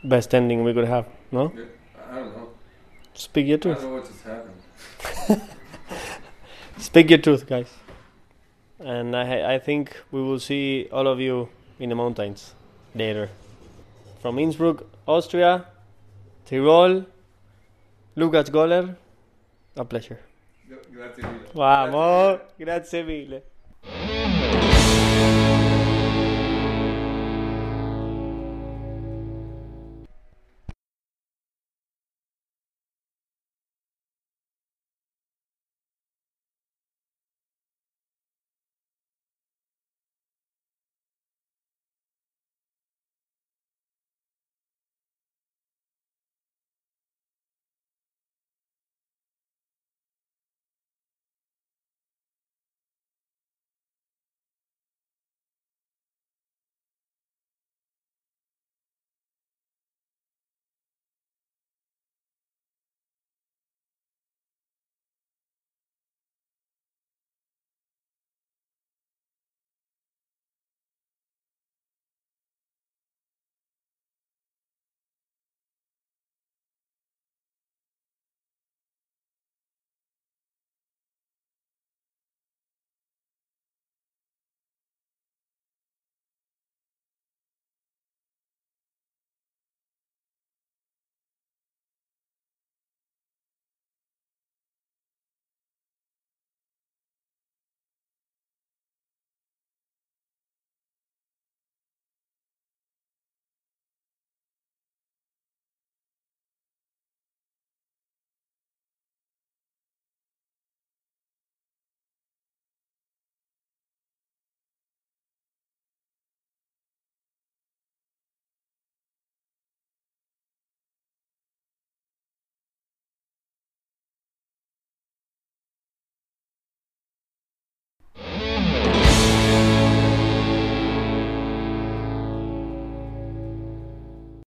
best ending we could have, no? I don't know. Speak your truth. know what just happened. Speak your truth, guys. And I, I think we will see all of you in the mountains later. From Innsbruck, Austria, Tirol, Lukas Goller, a pleasure. Grazie mille. Vamos, grazie mille.